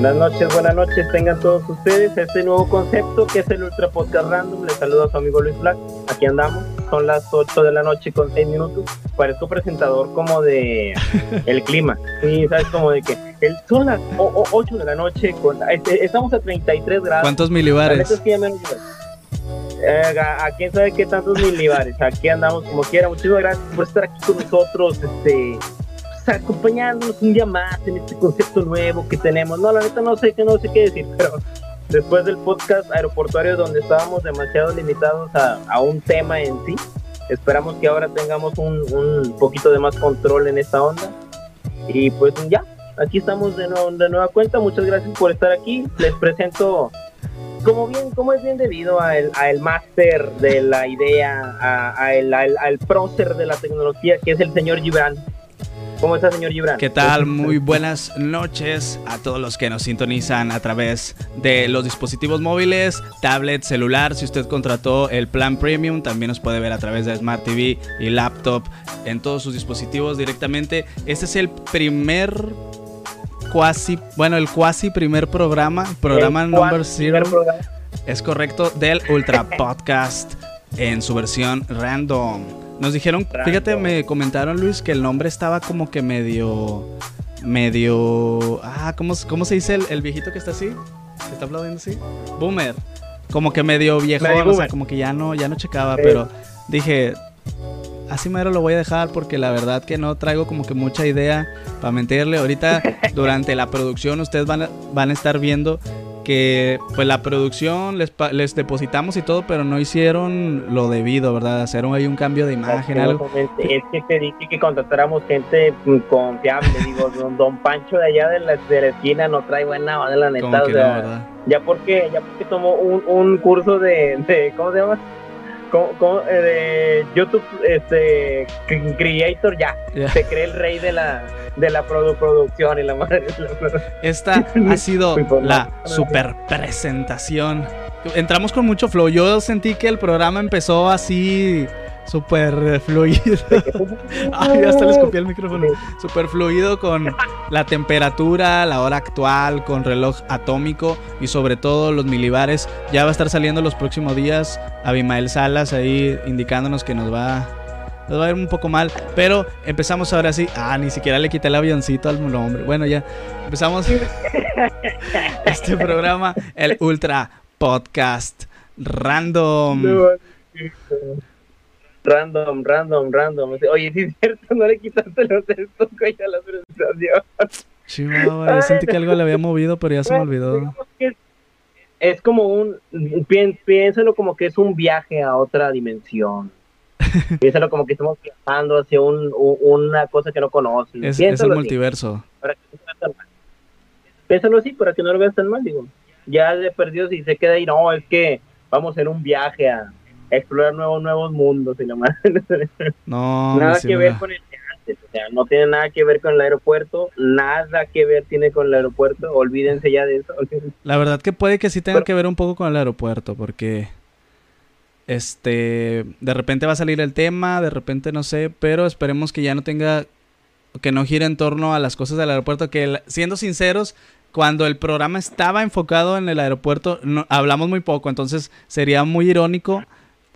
Buenas noches, buenas noches, tengan todos ustedes este nuevo concepto que es el Ultra Podcast Random. Les saludo a su amigo Luis Black. Aquí andamos, son las 8 de la noche con 6 minutos. Parezco presentador como de el clima. Sí, sabes, como de que el, son las 8 de la noche, con, este, estamos a 33 grados. ¿Cuántos milibares? Eh, a, quién sabe qué tantos milibares. Aquí andamos como quiera. Muchísimas gracias por estar aquí con nosotros. Este acompañándonos un día más en este concepto nuevo que tenemos. No, la neta no sé qué, no sé qué decir, pero después del podcast aeroportuario donde estábamos demasiado limitados a, un tema en sí, esperamos que ahora tengamos un, un, poquito de más control en esta onda. Y pues ya, aquí estamos de, nuevo, de nueva cuenta. Muchas gracias por estar aquí. Les presento como bien, como es bien debido al, el máster de la idea, a, el, al, al prócer de la tecnología, que es el señor Gibran. ¿Cómo está, señor Gibran? ¿Qué tal? Muy buenas noches a todos los que nos sintonizan a través de los dispositivos móviles, tablet, celular. Si usted contrató el plan premium, también nos puede ver a través de Smart TV y laptop en todos sus dispositivos directamente. Este es el primer cuasi, bueno, el cuasi primer programa, programa number zero. Es correcto, del Ultra Podcast en su versión random. Nos dijeron, fíjate, me comentaron Luis que el nombre estaba como que medio. medio. Ah, ¿cómo, cómo se dice el, viejito que está así? ¿Que está aplaudiendo así? Boomer. Como que medio viejo, o sea, como que ya no, ya no checaba, pero dije, así mero lo voy a dejar porque la verdad que no traigo como que mucha idea para mentirle. Ahorita durante la producción ustedes van van a estar viendo que pues la producción les, les depositamos y todo, pero no hicieron lo debido, ¿verdad? Hacer ahí un cambio de imagen, algo. Es que te dije que contratáramos gente confiable, digo, don, Pancho de allá de la, de la esquina no trae buena de la neta, o sea, ya porque, ya porque tomó un, un curso de, de, ¿cómo se llama? Eh, de YouTube este Creator ya. Se cree el rey de la de la producción y la madre esta ha sido la super presentación. Entramos con mucho flow. Yo sentí que el programa empezó así súper fluido. Ay, hasta les copié el micrófono. Súper fluido con la temperatura, la hora actual, con reloj atómico y sobre todo los milibares. Ya va a estar saliendo los próximos días. Abimael Salas ahí indicándonos que nos va nos va a ir un poco mal, pero empezamos ahora sí. Ah, ni siquiera le quité el avioncito al nombre. Bueno, ya empezamos este programa, el Ultra Podcast Random. Random, random, random. Oye, si es cierto, no le quitaste los textos a la presentación. Chihuahua, sentí que algo le había movido, pero ya se me olvidó. Es como un, piénsalo como que es un viaje a otra dimensión. piénsalo como que estamos viajando hacia un, una cosa que no conoces. Es, es el multiverso. piénsalo así, para que no lo veas tan mal, digo. Ya de perdido si se queda ahí, no, es que vamos en un viaje a, explorar nuevos nuevos mundos y nomás. No, nada que ver con el o sea, no tiene nada que ver con el aeropuerto, nada que ver tiene con el aeropuerto, olvídense ya de eso. La verdad que puede que sí tenga que ver un poco con el aeropuerto, porque este, de repente va a salir el tema, de repente no sé, pero esperemos que ya no tenga, que no gire en torno a las cosas del aeropuerto, que siendo sinceros, cuando el programa estaba enfocado en el aeropuerto, no, hablamos muy poco, entonces sería muy irónico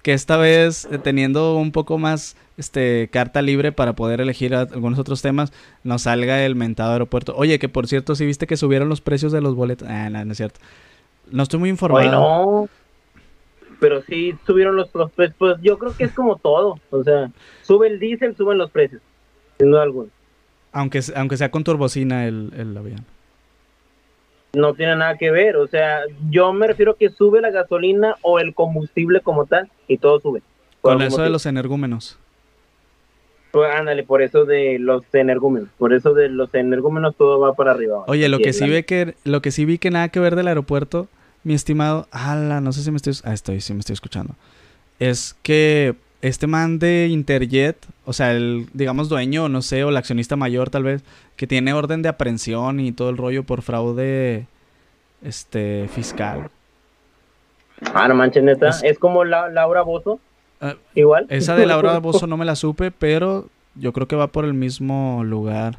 que esta vez eh, teniendo un poco más este carta libre para poder elegir algunos otros temas, nos salga el mentado aeropuerto. Oye, que por cierto, si viste que subieron los precios de los boletos. Ah, no, no es cierto. No estoy muy informado. no. Pero sí subieron los, precios. Pues yo creo que es como todo. O sea, sube el diésel, suben los precios. Sin duda alguna. Aunque, aunque sea con turbocina el, el avión no tiene nada que ver. O sea, yo me refiero que sube la gasolina o el combustible como tal y todo sube. Con eso de los energúmenos. Pues ándale, por eso de los energúmenos, por eso de los energúmenos todo va para arriba. Oye, lo que sí ve que lo que sí vi que nada que ver del aeropuerto, mi estimado, ala, no sé si me estoy, ah, estoy, sí me estoy escuchando. Es que este man de Interjet, o sea, el, digamos, dueño, no sé, o el accionista mayor tal vez, que tiene orden de aprehensión y todo el rollo por fraude este fiscal. Ah, no manches, neta. Es, como la, Laura Bozo. Ah, Igual. Esa de Laura Bozo no me la supe, pero yo creo que va por el mismo lugar.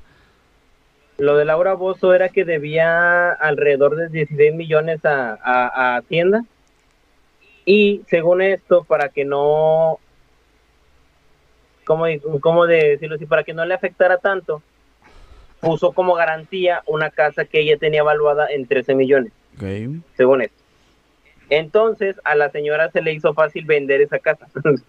Lo de Laura Bozo era que debía alrededor de 16 millones a, a, a Hacienda. Y según esto, para que no, ¿cómo, cómo de decirlo así? Para que no le afectara tanto, puso como garantía una casa que ella tenía evaluada en 13 millones, según esto. Entonces, a la señora se le hizo fácil vender esa casa.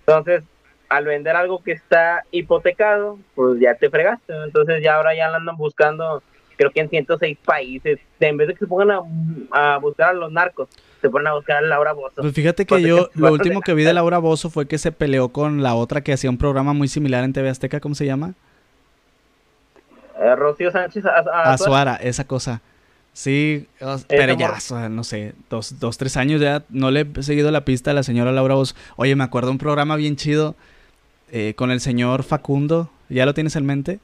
Entonces, al vender algo que está hipotecado, pues ya te fregaste. Entonces, ya ahora ya la andan buscando, creo que en 106 países. En vez de que se pongan a, a buscar a los narcos, se ponen a buscar a Laura Bozo. Pues fíjate que Porque yo, lo último que vi de Laura Bozo fue que se peleó con la otra que hacía un programa muy similar en TV Azteca, ¿cómo se llama? Eh, Rocío Sánchez Azuara, esa cosa. Sí, pero ya, morra. o sea, no sé, dos, dos, tres años ya no le he seguido la pista a la señora Laura Bozo. Oye, me acuerdo de un programa bien chido eh, con el señor Facundo. ¿Ya lo tienes en mente?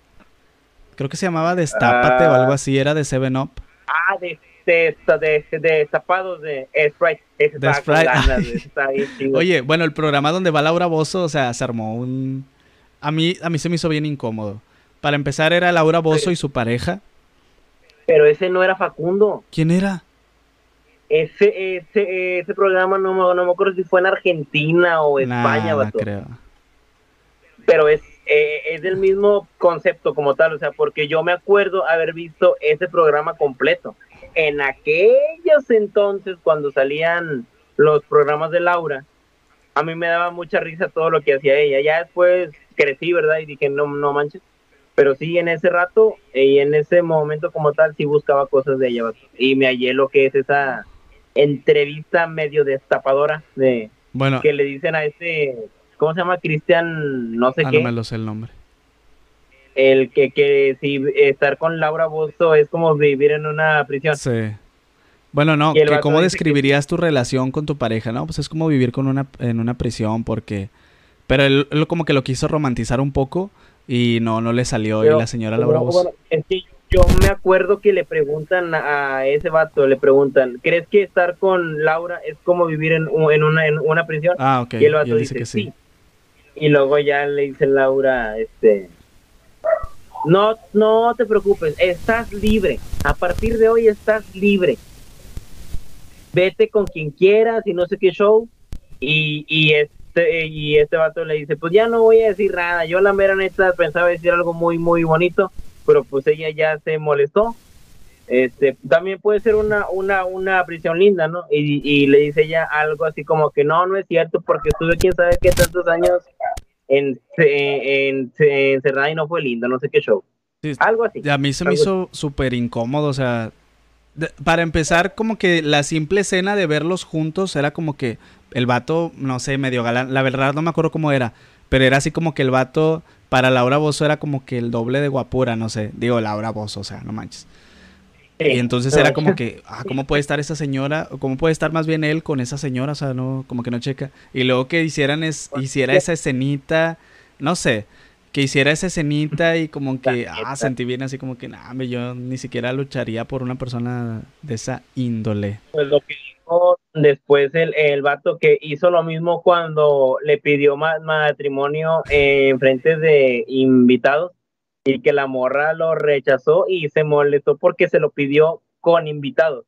Creo que se llamaba Destápate o Ah. algo así, era de Seven Up. Ah, de, de, de, de, de Sprite. De Sprite. Oye, bueno, el programa donde va Laura Bozo, o sea, se armó un... A mí, a mí se me hizo bien incómodo. Para empezar era Laura Bozo y su pareja. Pero ese no era Facundo. ¿Quién era? Ese, ese, ese programa no me, no me acuerdo si fue en Argentina o España, vato. creo. Pero es, eh, es del mismo concepto como tal, o sea, porque yo me acuerdo haber visto ese programa completo. En aquellos entonces, cuando salían los programas de Laura, a mí me daba mucha risa todo lo que hacía ella. Ya después crecí, ¿verdad? Y dije, no, no manches. Pero sí, en ese rato y en ese momento como tal, sí buscaba cosas de ella. Y me hallé lo que es esa entrevista medio destapadora de Bueno, que le dicen a este, ¿cómo se llama? Cristian, no sé ah, qué, no me lo sé el nombre. el que, que si estar con Laura Bozo es como vivir en una prisión. Sí. Bueno, no, que cómo que- describirías tu relación con tu pareja, ¿no? Pues es como vivir con una, en una prisión porque... Pero él, él como que lo quiso romantizar un poco y no, no le salió. Pero, y la señora Laura Bozo... bueno, es que yo me acuerdo que le preguntan a ese vato, le preguntan, ¿crees que estar con Laura es como vivir en, en, una, en una prisión? Ah, ok. y el Y vato él dice, dice que sí. Y luego ya le dice Laura, este, no, no te preocupes, estás libre. A partir de hoy estás libre. Vete con quien quieras y no sé qué show. Y, y este y este vato le dice, pues ya no voy a decir nada. Yo la mera neta pensaba decir algo muy muy bonito, pero pues ella ya se molestó. Este, también puede ser una, una, una prisión linda, ¿no? Y, y le dice ella algo así como que no, no es cierto, porque estuve quién sabe qué tantos años en, en, en- encerrada y no fue lindo, no sé qué show. Sí, Algo así. A mí se me hizo súper incómodo, o sea, de- para empezar, como que la simple escena de verlos juntos era como que el vato, no sé, medio galán, la verdad no me acuerdo cómo era, pero era así como que el vato para Laura Bozo era como que el doble de guapura, no sé, digo Laura Bozo, o sea, no manches. Sí. Y entonces era como que, ah, ¿cómo puede estar esa señora? O ¿Cómo puede estar más bien él con esa señora? O sea, no, como que no checa. Y luego que hicieran es, hiciera esa escenita, no sé, que hiciera esa escenita y como que, ah, sentí bien así como que, nah, yo ni siquiera lucharía por una persona de esa índole. Pues lo que dijo después el, el vato que hizo lo mismo cuando le pidió ma- matrimonio eh, en frente de invitados y que la morra lo rechazó y se molestó porque se lo pidió con invitados.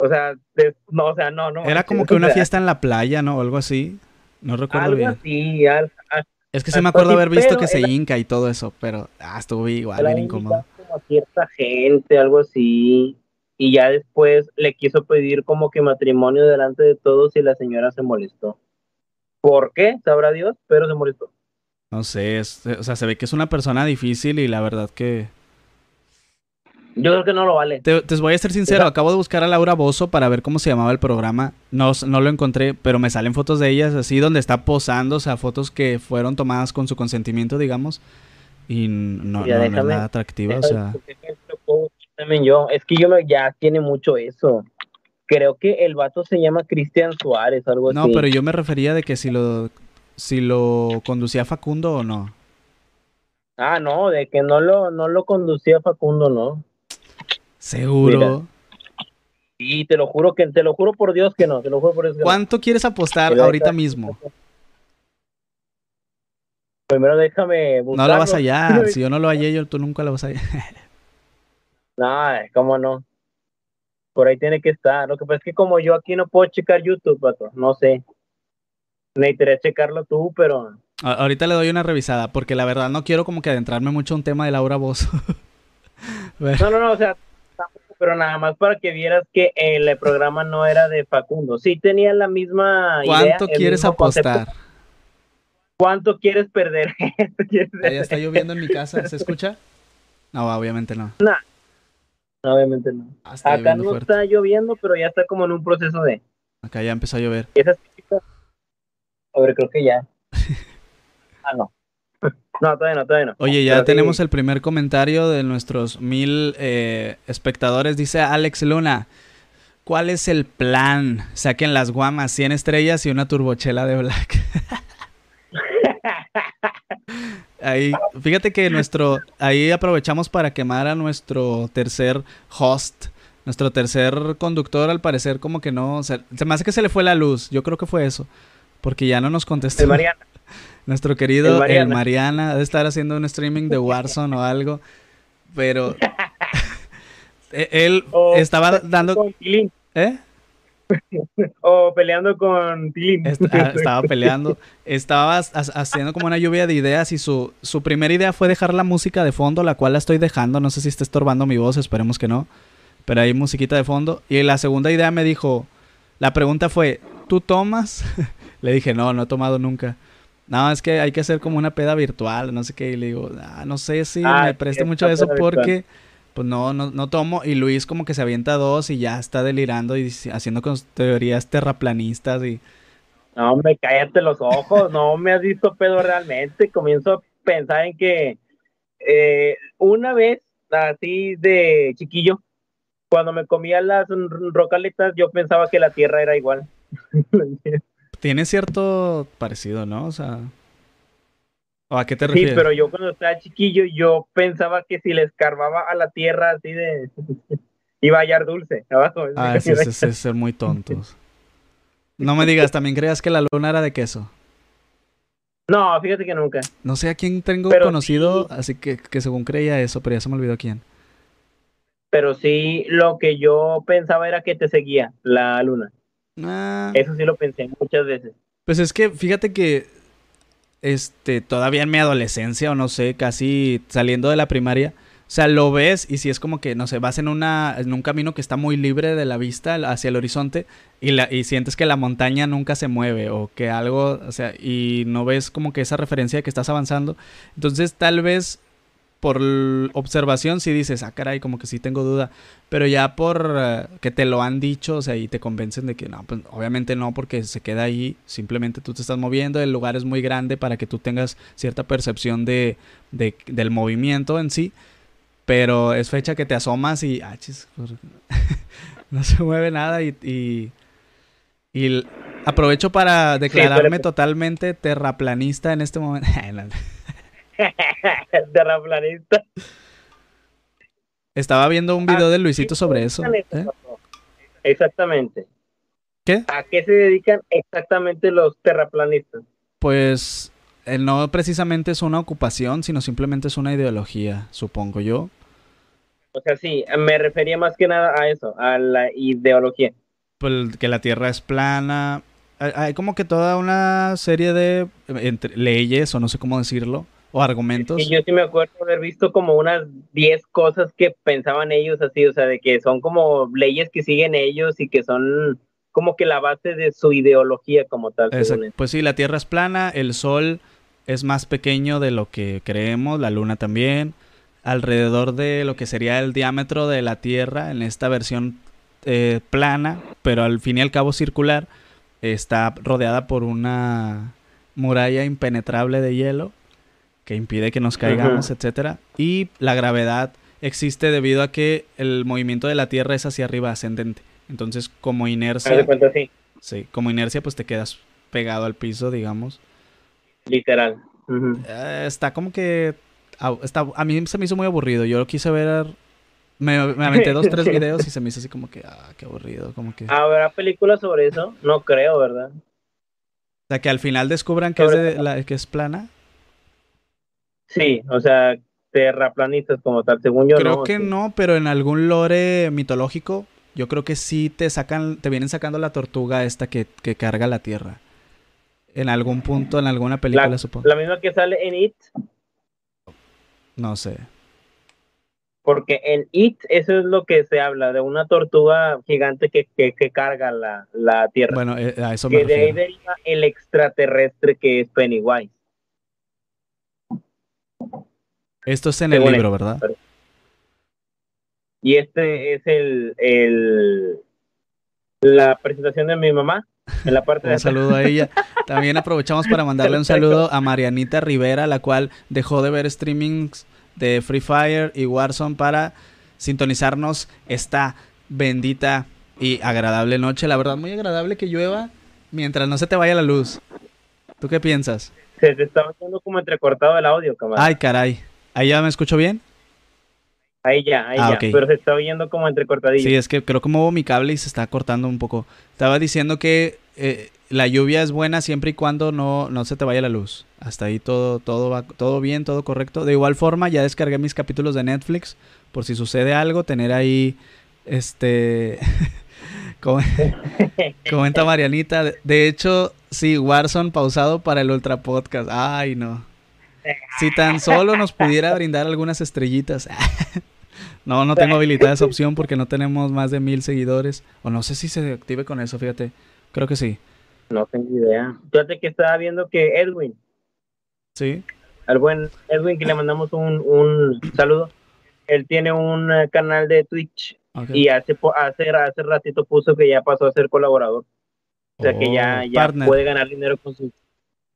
O sea, des- no, o sea, no, no. Era como que una fiesta en la playa, ¿no? O algo así. No recuerdo Algo bien. así, al- al- Es que sí me acuerdo haber visto que se era- hinca y todo eso, pero ah, estuvo igual, bien incómodo. como cierta gente, algo así. Y ya después le quiso pedir como que matrimonio delante de todos y la señora se molestó. ¿Por qué? Sabrá Dios, pero se molestó. No sé, es- o sea, se ve que es una persona difícil y la verdad que... Yo creo que no lo vale. Te, te voy a ser sincero, acabo de buscar a Laura Bozo para ver cómo se llamaba el programa. No, no lo encontré, pero me salen fotos de ellas así donde está posando, o sea, fotos que fueron tomadas con su consentimiento, digamos. Y no, Ya, no- no es déjame- nada atractiva, o sea... También yo, es que yo me, ya tiene mucho eso. Creo que el vato se llama Cristian Suárez, algo No, así. pero yo me refería de que si lo, si lo conducía Facundo o no. Ah, no, de que no lo, no lo conducía Facundo, no. Seguro. Y te lo juro que, te lo juro por Dios que no, te lo juro por Dios que no. ¿Cuánto quieres apostar Pero ahorita mismo? Primero déjame buscarlo. No la vas a hallar. si yo no lo hallé, yo, tú nunca lo vas a hallar. no, cómo no. Por ahí tiene que estar. Lo que pasa es que como yo aquí no puedo checar YouTube, pato, no sé. Necesitaría checarlo tú, pero... Ahorita le doy una revisada, porque la verdad no quiero como que adentrarme mucho en un tema de Laura Bozo. no, no, no, o sea, pero nada más para que vieras que el programa no era de Facundo. Sí tenía la misma ¿Cuánto quieres apostar? ¿Cuánto quieres perder? ¿Ya está lloviendo en mi casa? ¿Se escucha? No, obviamente no. No, obviamente no. Ah, Acá no está lloviendo, pero ya está como en un proceso de... Acá ya empezó a llover. A ver, creo que ya. ah, no. No, todavía no, todavía no. Oye, ya tenemos el primer comentario de nuestros mil eh, espectadores. Dice Alex Luna. ¿Cuál es el plan? Saquen las guamas, 100 estrellas y una turbochela de black. ahí, fíjate que nuestro, ahí aprovechamos para quemar a nuestro tercer host, nuestro tercer conductor, al parecer como que no, se me hace que se le fue la luz, yo creo que fue eso, porque ya no nos contestó. Mariana. Nuestro querido el Mariana. debe estar haciendo un streaming de Warzone o algo, pero e-, él estaba dando... ¿Eh? o peleando con Tilín. Ah, estaba peleando. Estaba haciendo como una lluvia de ideas y su, su primera idea fue dejar la música de fondo, la cual la estoy dejando. No sé si está estorbando mi voz, esperemos que no. Pero hay musiquita de fondo. Y la segunda idea me dijo, la pregunta fue, ¿tú tomas? Le dije, no, no he tomado nunca. No, es que hay que hacer como una peda virtual, no sé qué. Y le digo, ah, no sé si ah, me preste mucho a eso porque, pues no, no, no tomo. Y Luis como que se avienta dos y ya está delirando y haciendo con teorías terraplanistas y... No, me cállate los ojos, no me has visto pedo realmente. Comienzo a pensar en que eh, una vez, así de chiquillo, cuando me comía las rocaletas, yo pensaba que la tierra era igual. Tiene cierto parecido, ¿no? O sea. ¿O a qué te refieres? Sí, pero yo cuando estaba chiquillo, yo pensaba que si le escarbaba a la tierra así de. iba a hallar dulce abajo. Ah, ese es, ser muy tontos. No me digas, ¿también creas que la luna era de queso? No, fíjate que nunca. No sé a quién tengo conocido, así que, que según creía eso, pero ya se me olvidó quién. Pero sí, lo que yo pensaba era que te seguía la luna. Ah. Eso sí lo pensé muchas veces. Pues es que fíjate que este todavía en mi adolescencia o no sé, casi saliendo de la primaria, o sea, lo ves y si es como que, no sé, vas en, una, en un camino que está muy libre de la vista hacia el horizonte y, la, y sientes que la montaña nunca se mueve o que algo, o sea, y no ves como que esa referencia de que estás avanzando. Entonces tal vez por observación sí dices, ah, caray, como que sí tengo duda. Pero ya por eh, que te lo han dicho, o sea, y te convencen de que no, pues obviamente no, porque se queda ahí. Simplemente tú te estás moviendo, el lugar es muy grande para que tú tengas cierta percepción de, del movimiento en sí. Pero es fecha que te asomas y, ah, chis, no se mueve nada y, y, y aprovecho para declararme totalmente terraplanista en este momento. terraplanista. Estaba viendo un video de Luisito sobre eso. ¿eh? Exactamente. ¿Qué? ¿A qué se dedican exactamente los terraplanistas? Pues eh, no precisamente es una ocupación, sino simplemente es una ideología, supongo yo. O sea, sí, me refería más que nada a eso, a la ideología. Pues que la Tierra es plana. Hay como que toda una serie de leyes, o no sé cómo decirlo, o argumentos. Y yo sí me acuerdo haber visto como unas 10 cosas que pensaban ellos así, o sea, de que son como leyes que siguen ellos y que son como que la base de su ideología como tal. Pues sí, la Tierra es plana, el Sol es más pequeño de lo que creemos, la Luna también, alrededor de lo que sería el diámetro de la Tierra en esta versión eh, plana, pero al fin y al cabo circular, está rodeada por una muralla impenetrable de hielo que impide que nos caigamos, etcétera. Y la gravedad existe debido a que el movimiento de la Tierra es hacia arriba ascendente. Entonces, como inercia. sí. como inercia, pues te quedas pegado al piso, digamos. Literal. Eh, está como que. Está, a mí se me hizo muy aburrido. Yo lo quise ver. Me, me aventé dos, tres videos y se me hizo así como que. Ah, qué aburrido. Como que. ¿Habrá películas sobre eso? No creo, ¿verdad? O sea, que al final descubran que es, la, que es plana. Sí, o sea, terraplanistas como tal, según yo. Creo que no, pero en algún lore mitológico, yo creo que sí te sacan, te vienen sacando la tortuga esta que, que carga la tierra. En algún punto, en alguna película, supongo. La misma que sale en It. No sé. Porque en It, eso es lo que se habla, de una tortuga gigante que, que, carga la, la, tierra. Bueno, eh, a eso me Que de ahí deriva el extraterrestre que es Pennywise. Esto es en el libro, ¿verdad? Y este es el, el la presentación de mi mamá en la parte un saludo a ella. También aprovechamos para mandarle un saludo a Marianita Rivera, la cual dejó de ver streamings de Free Fire y Warzone para sintonizarnos esta bendita y agradable noche. La verdad, muy agradable que llueva mientras no se te vaya la luz. ¿Tú qué piensas? Se te está oyendo como entrecortado el audio, camarada. Ay, caray. ¿Ahí ya me escucho bien? Ahí ya, ahí ah, ya. Pero se está oyendo como entrecortadillo. Sí, es que creo que muevo mi cable y se está cortando un poco. Estaba diciendo que eh, la lluvia es buena siempre y cuando no, no se te vaya la luz. Hasta ahí todo, todo va, todo bien, todo correcto. De igual forma, ya descargué mis capítulos de Netflix. Por si sucede algo, tener ahí. Este. Comenta Marianita. De hecho, sí, Warzone pausado para el Ultra Podcast. Ay, no. Si tan solo nos pudiera brindar algunas estrellitas. no, no tengo habilitada esa opción porque no tenemos más de mil seguidores. O no sé si se active con eso, fíjate. Creo que sí. No tengo idea. Fíjate que estaba viendo que Edwin. Sí. Al buen Edwin, que le mandamos un, un saludo. Él tiene un eh, canal de Twitch y hace, hace, hace ratito puso que ya pasó a ser colaborador. O sea que ya, oh, ya puede ganar dinero con su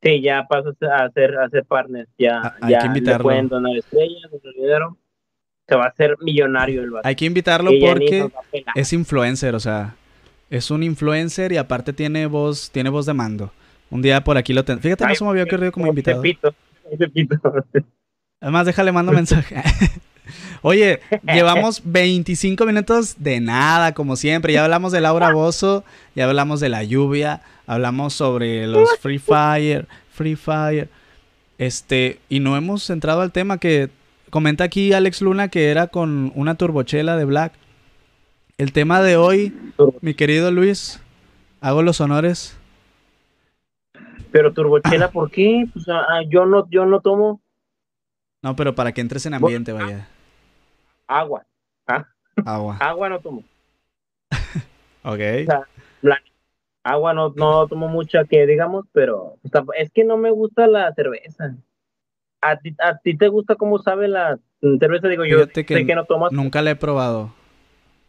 Sí, ya pasó a ser, a ser partner. Ya, ah, Hay ya que invitarlo. le pueden donar estrellas, dinero. Se va a hacer millonario el vato. Hay que invitarlo porque es influencer, o sea, es un influencer y aparte tiene voz, tiene voz de mando. Un día por aquí lo tengo. Fíjate, no se me había ocurrido como invitado. Además, déjale mando mensaje. Oye, llevamos 25 minutos de nada, como siempre. Ya hablamos de Laura Bozo, ya hablamos de la lluvia, hablamos sobre los Free Fire, Free Fire. Este, y no hemos entrado al tema que comenta aquí Alex Luna que era con una turbochela de Black. El tema de hoy, mi querido Luis, hago los honores. Pero turbochela, ¿por qué? Pues, ah, ah, yo no, yo no tomo. No, pero para que entres en ambiente, vaya. Agua. ¿ah? Agua. Agua no tomo. ok. Agua no, no tomo mucha que digamos, pero es que no me gusta la cerveza. ¿A ti, a ti te gusta cómo sabe la cerveza? Digo, yo sé que no tomas. Nunca la he probado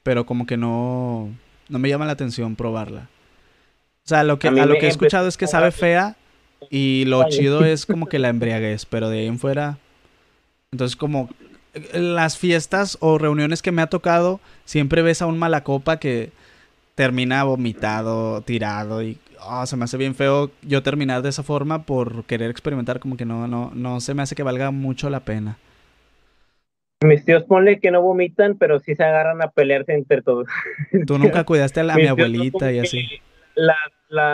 pero como que no, no me llama la atención probarla. O sea, lo que, a, lo que he escuchado es que sabe fea y lo chido es como que la embriaguez, pero de ahí en fuera... Entonces como las fiestas o reuniones que me ha tocado, siempre ves a un malacopa que termina vomitado, tirado y oh, se me hace bien feo yo terminar de esa forma por querer experimentar, como que no, no, no se me hace que valga mucho la pena. Mis tíos ponle que no vomitan, pero sí se agarran a pelearse entre todos. Tú nunca cuidaste a, la, mi abuelita y así. La,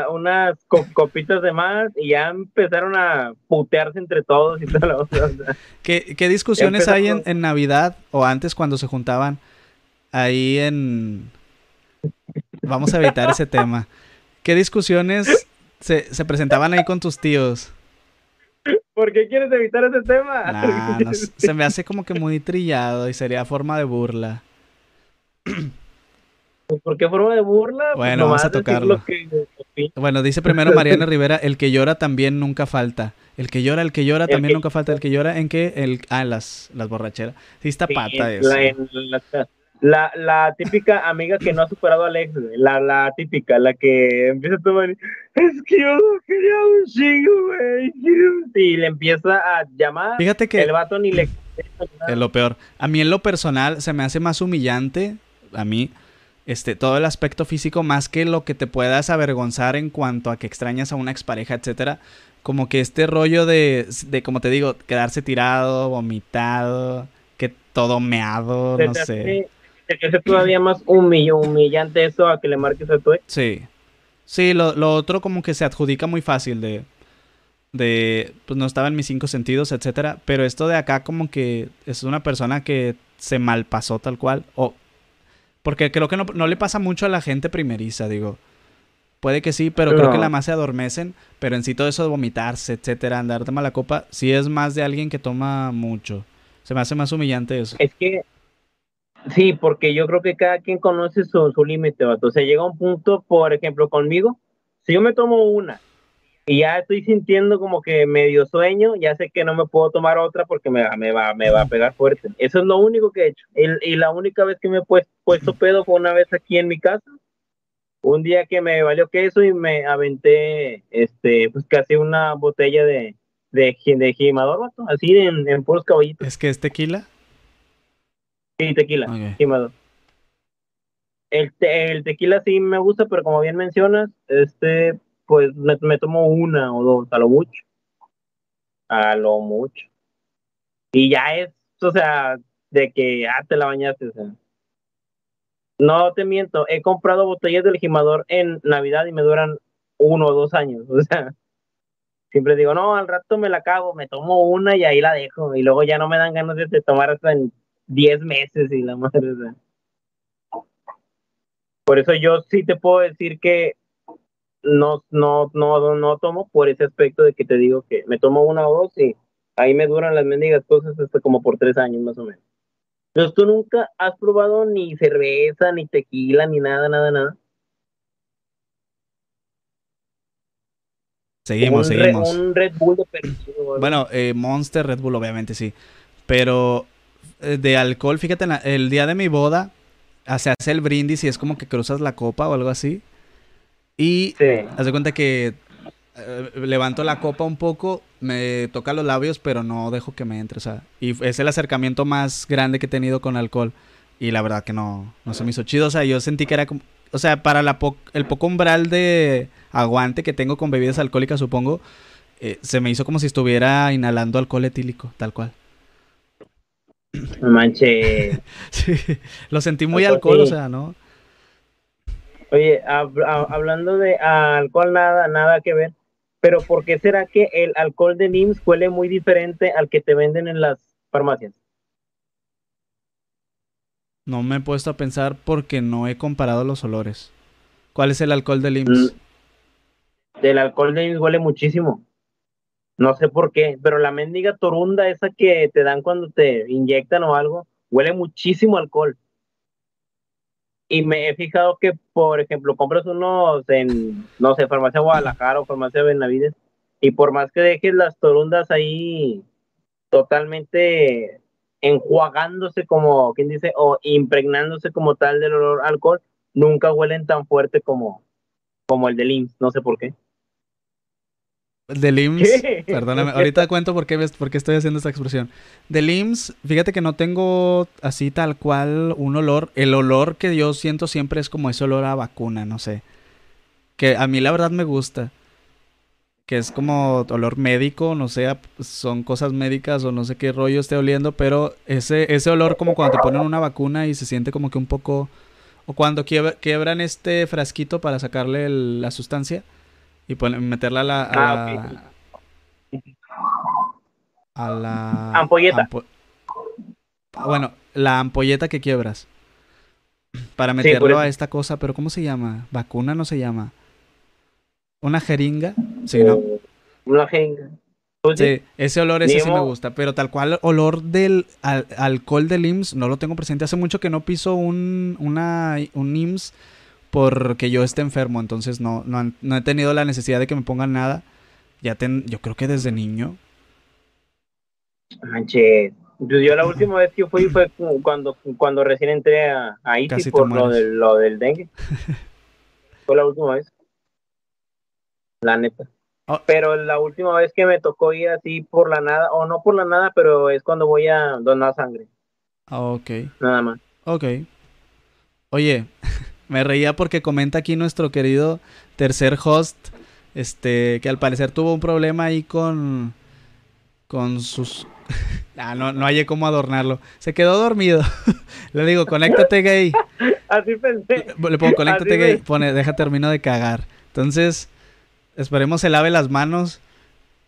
unas copitas de más y ya empezaron a putearse entre todos y todo ¿Qué, ¿Qué, discusiones hay en, en, Navidad o antes cuando se juntaban ahí en... Vamos a evitar ese tema. ¿Qué discusiones se, se presentaban ahí con tus tíos? ¿Por qué quieres evitar ese tema? se me hace como que muy trillado y sería forma de burla. ¿Por qué forma de burla? Pues bueno, vamos a tocarlo. Bueno, dice primero Mariana Rivera, el que llora también nunca falta. El que llora, el que llora también nunca falta. El que llora en qué? El, ah, las, las borracheras. Sí, está pata eso. La, la, típica amiga que no ha superado a Alex, la, la típica, la que empieza a tomar, es que yo quería un chingo, güey, y le empieza a llamar, Fíjate que el vato ni le... Es lo peor. A mí en lo personal se me hace más humillante, a mí, este, todo el aspecto físico, más que lo que te puedas avergonzar en cuanto a que extrañas a una expareja, etcétera. Como que este rollo de, de como te digo, quedarse tirado, vomitado, que todo meado, no sé que es todavía más humillante eso a que le marques a tu ex. Sí. Sí, lo, lo, otro como que se adjudica muy fácil de... de, pues no estaba en mis cinco sentidos, etcétera, pero esto de acá como que es una persona que se malpasó tal cual, o porque creo que no, no le pasa mucho a la gente primeriza, digo. Puede que sí, pero creo que la más se adormecen, pero en sí todo eso de vomitarse, etcétera, andar de mala copa, sí es más de alguien que toma mucho. Se me hace más humillante eso. Es que sí, porque yo creo que cada quien conoce su, su límite, o sea, llega un punto, por ejemplo, conmigo, si yo me tomo una y ya estoy sintiendo como que medio sueño, ya sé que no me puedo tomar otra porque me, me, va, me va a pegar fuerte. Eso es lo único que he hecho. y la única vez que me he puesto pedo fue una vez aquí en mi casa. Un día que me valió queso y me aventé este, pues casi una botella de, de, de gimador, así en, en, puros caballitos. ¿Es que es tequila? Sí, tequila. El, el tequila sí me gusta, pero como bien mencionas, este pues me, tomo una o dos, a lo mucho. A lo mucho. Y ya es, o sea, de que, ah, te la bañaste, o sea. No te miento, he comprado botellas del gimador en Navidad y me duran uno o dos años, o sea. Siempre digo, no, al rato me la cago, me tomo una y ahí la dejo. Y luego ya no me dan ganas de tomar hasta en diez meses y la madre, sea. Por eso yo sí te puedo decir que no, no, no, no tomo por ese aspecto de que te digo que me tomo una o dos y ahí me duran las mendigas cosas hasta como por tres años más o menos. Entonces tú nunca has probado ni cerveza, ni tequila, ni nada, nada, nada. Seguimos, seguimos. un Red Bull de Bueno, eh, Monster Red Bull obviamente sí. Pero de alcohol, fíjate, el día de mi boda se hace el brindis y es como que cruzas la copa o algo así. Y haz de cuenta que eh, levanto la copa un poco, me toca los labios, pero no dejo que me entre. O sea, y es el acercamiento más grande que he tenido con alcohol. Y la verdad que no, no se me hizo chido. O sea, yo sentí que era como. O sea, para la el poco umbral de aguante que tengo con bebidas alcohólicas, supongo, eh, se me hizo como si estuviera inhalando alcohol etílico, tal cual. Manche. sí, lo sentí muy alcohol, o sea, ¿no? Oye, hablando de alcohol, nada, nada que ver. Pero ¿por qué será que el alcohol de NIMS huele muy diferente al que te venden en las farmacias? No me he puesto a pensar porque no he comparado los olores. ¿Cuál es el alcohol de NIMS? Mm. El alcohol de NIMS huele muchísimo. No sé por qué, pero la mendiga torunda esa que te dan cuando te inyectan o algo, huele muchísimo alcohol. Y me he fijado que, por ejemplo, compras unos en, no sé, farmacia Guadalajara o farmacia Benavides, y por más que dejes las torundas ahí totalmente enjuagándose como, ¿quién dice? O impregnándose como tal del olor alcohol, nunca huelen tan fuerte como, como el del IMSS, no sé por qué. Del IMSS, perdóname, ahorita cuento por qué, por qué estoy haciendo esta expresión. Del IMSS, fíjate que no tengo así tal cual un olor. El olor que yo siento siempre es como ese olor a vacuna, no sé. Que a mí la verdad me gusta. Que es como olor médico, no sé, son cosas médicas o no sé qué rollo esté oliendo, pero ese, ese olor como cuando te ponen una vacuna y se siente como que un poco... O cuando quiebran este frasquito para sacarle la sustancia y meterla a la. A, ah, la, ampolleta. bueno, la ampolleta que quiebras. Para meterlo a esta cosa, pero ¿cómo se llama? ¿Vacuna no se llama? ¿Una jeringa? Sí, ¿no? Una jeringa. Sí, ese olor ese sí me gusta, pero tal cual olor del alcohol del IMSS no lo tengo presente. Hace mucho que no piso un, una, un IMSS porque yo esté enfermo, entonces no, no, he tenido la necesidad de que me pongan nada. Ya ten, yo creo que desde niño. Manches. Yo la última vez que fui fue cuando, cuando recién entré a, a por lo del, lo del dengue. fue la última vez. La neta. Oh. Pero la última vez que me tocó ir así por la nada, o no por la nada, pero es cuando voy a donar sangre. Ah, ok. Nada más. Ok. Oye, me reía porque comenta aquí nuestro querido tercer host, este, que al parecer tuvo un problema ahí con, con sus... ah, no, no hallé cómo adornarlo. Se quedó dormido. Le digo, conéctate gay. Así pensé. Le, pongo, conéctate gay. Pone, deja termino de cagar. Entonces, esperemos se lave las manos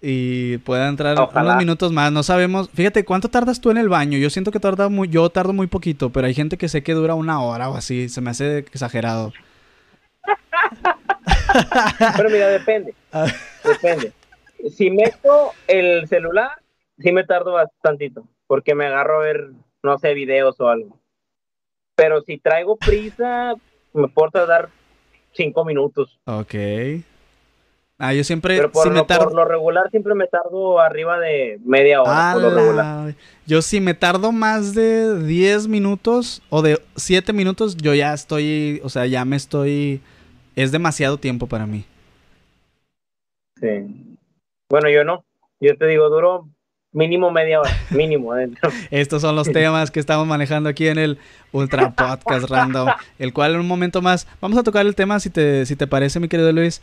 y pueda entrar unos minutos más. No sabemos. Fíjate, ¿cuánto tardas tú en el baño? Yo siento que tarda muy, yo tardo muy poquito, pero hay gente que sé que dura una hora o así. Se me hace exagerado. pero mira, depende. Depende. Si meto el celular, sí me tardo bastantito, porque me agarro a ver, no sé, videos o algo. Pero si traigo prisa, me puedo tardar cinco minutos. Ok. Ah, yo siempre. Pero por, lo, regular siempre me tardo arriba de media hora. Por lo regular. Yo si me tardo más de 10 minutos o de 7 minutos, yo ya estoy. O sea, ya me estoy. Es demasiado tiempo para mí. Sí. Bueno, yo no. Yo te digo, duro mínimo media hora. Mínimo adentro. Estos son los temas que estamos manejando aquí en el Ultra Podcast Random. El cual en un momento más. Vamos a tocar el tema si te, si te parece, mi querido Luis.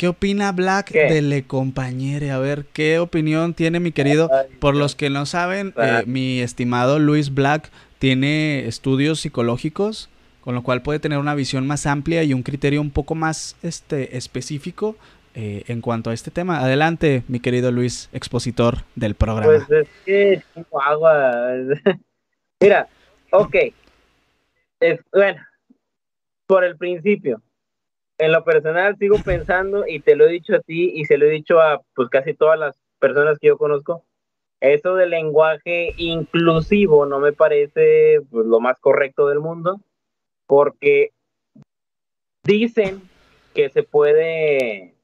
¿Qué opina Black de Le Compañere? A ver, ¿qué opinión tiene mi querido? Por los que no saben, eh, mi estimado Luis Black tiene estudios psicológicos, con lo cual puede tener una visión más amplia y un criterio un poco más este, específico eh, en cuanto a este tema. Adelante, mi querido Luis, expositor del programa. Pues es que agua. Mira, ok. Es, bueno, por el principio en lo personal sigo pensando y te lo he dicho a ti y se lo he dicho a pues casi todas las personas que yo conozco. Eso del lenguaje inclusivo no me parece pues, lo más correcto del mundo porque dicen que se puede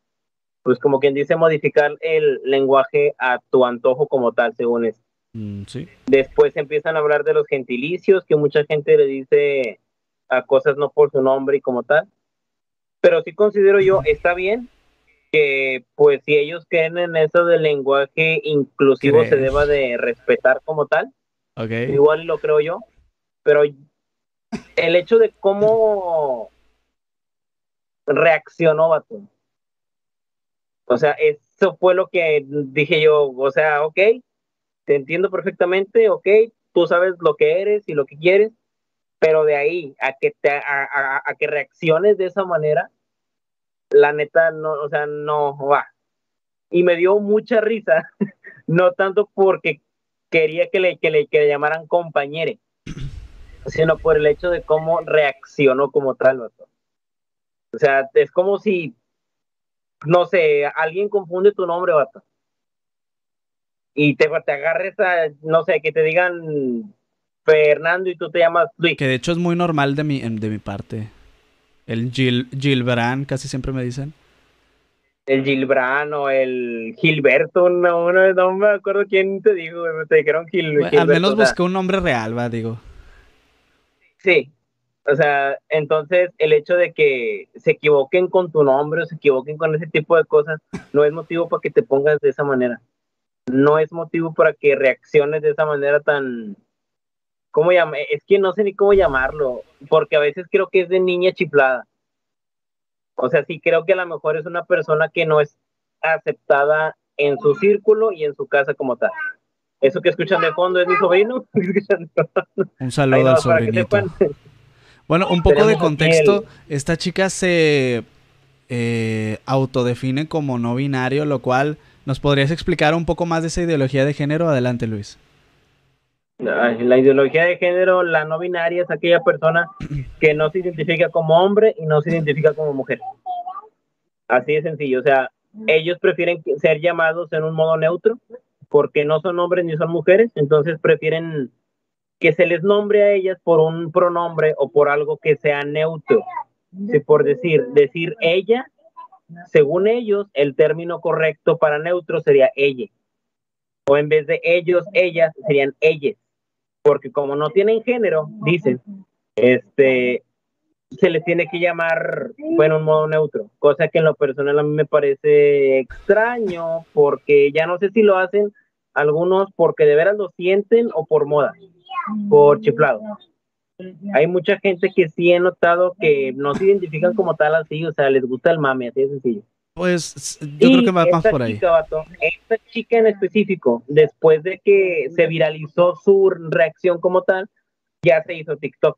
pues como quien dice modificar el lenguaje a tu antojo como tal según es. Mm, sí. Después empiezan a hablar de los gentilicios que mucha gente le dice a cosas no por su nombre y como tal pero sí considero yo, está bien que pues si ellos creen en eso del lenguaje inclusivo se deba de respetar como tal. Igual lo creo yo, pero el hecho de cómo reaccionó Bato. O sea, eso fue lo que dije yo, o sea, ok, te entiendo perfectamente, ok, tú sabes lo que eres y lo que quieres, pero de ahí a que te a que reacciones de esa manera, la neta, no, o sea, no va. Y me dio mucha risa, no tanto porque quería que le, que le, que le llamaran compañere, sino por el hecho de cómo reaccionó como tal, O sea, es como si, no sé, alguien confunde tu nombre, vato. Y te, te agarres a, no sé, que te digan Fernando y tú te llamas Luis. Que de hecho es muy normal de mi, de mi parte. El Gil, Gilbran, casi siempre me dicen. El Gilbran o el Gilberto, no, no, me acuerdo quién te dijo, te dijeron Gil, Al menos busqué un nombre real, va, digo. Sí, o sea, entonces el hecho de que se equivoquen con tu nombre o se equivoquen con ese tipo de cosas no es motivo para que te pongas de esa manera. No es motivo para que reacciones de esa manera tan, ¿cómo llama? Es que no sé ni cómo llamarlo, porque a veces creo que es de niña chiflada. O sea, sí creo que a lo mejor es una persona que no es aceptada en su círculo y en su casa como tal. Eso que escuchan de fondo es mi sobrino. Un saludo al sobrinito. Bueno, un poco de contexto. Esta chica se eh, autodefine como no binario, lo cual nos podrías explicar un poco más de esa ideología de género. Adelante, Luis. La ideología de género, la no binaria es aquella persona que no se identifica como hombre y no se identifica como mujer. Así de sencillo. O sea, ellos prefieren ser llamados en un modo neutro porque no son hombres ni son mujeres, entonces prefieren que se les nombre a ellas por un pronombre o por algo que sea neutro. Si por decir, decir ella, según ellos, el término correcto para neutro sería ella. O en vez de ellos, ellas, serían ellas porque como no tienen género, dicen, este, se les tiene que llamar, bueno, un modo neutro, cosa que en lo personal a mí me parece extraño, porque ya no sé si lo hacen algunos porque de veras lo sienten o por moda, por chiflado. Hay mucha gente que sí he notado que no se identifican como tal así, o sea, les gusta el mame, así de sencillo. Pues yo creo que va más por ahí. esta chica en específico, después de que se viralizó su reacción como tal, ya se hizo TikTok.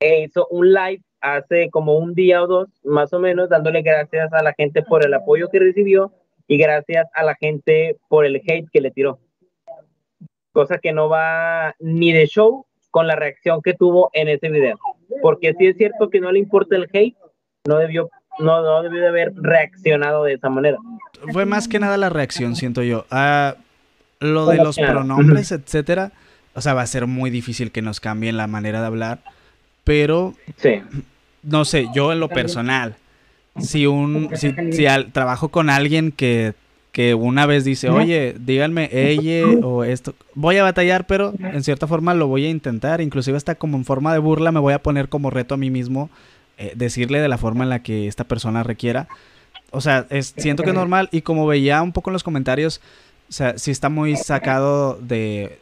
E hizo un live hace como un día o dos, más o menos, dándole gracias a la gente por el apoyo que recibió y gracias a la gente por el hate que le tiró. Cosa que no va ni de show con la reacción que tuvo en ese video. Porque si es cierto que no le importa el hate, no debió, no, no debió de haber reaccionado de esa manera. Fue más que nada la reacción, siento yo. Ah, lo de los pronombres, etcétera, o sea, va a ser muy difícil que nos cambien la manera de hablar, pero sí. no sé, yo en lo personal, si un si, si al, trabajo con alguien que, que una vez dice, oye, díganme ella o esto, voy a batallar, pero en cierta forma lo voy a intentar, inclusive hasta como en forma de burla me voy a poner como reto a mí mismo eh, decirle de la forma en la que esta persona requiera. O sea, es, siento que es normal y como veía un poco en los comentarios, o sea, sí está muy sacado de,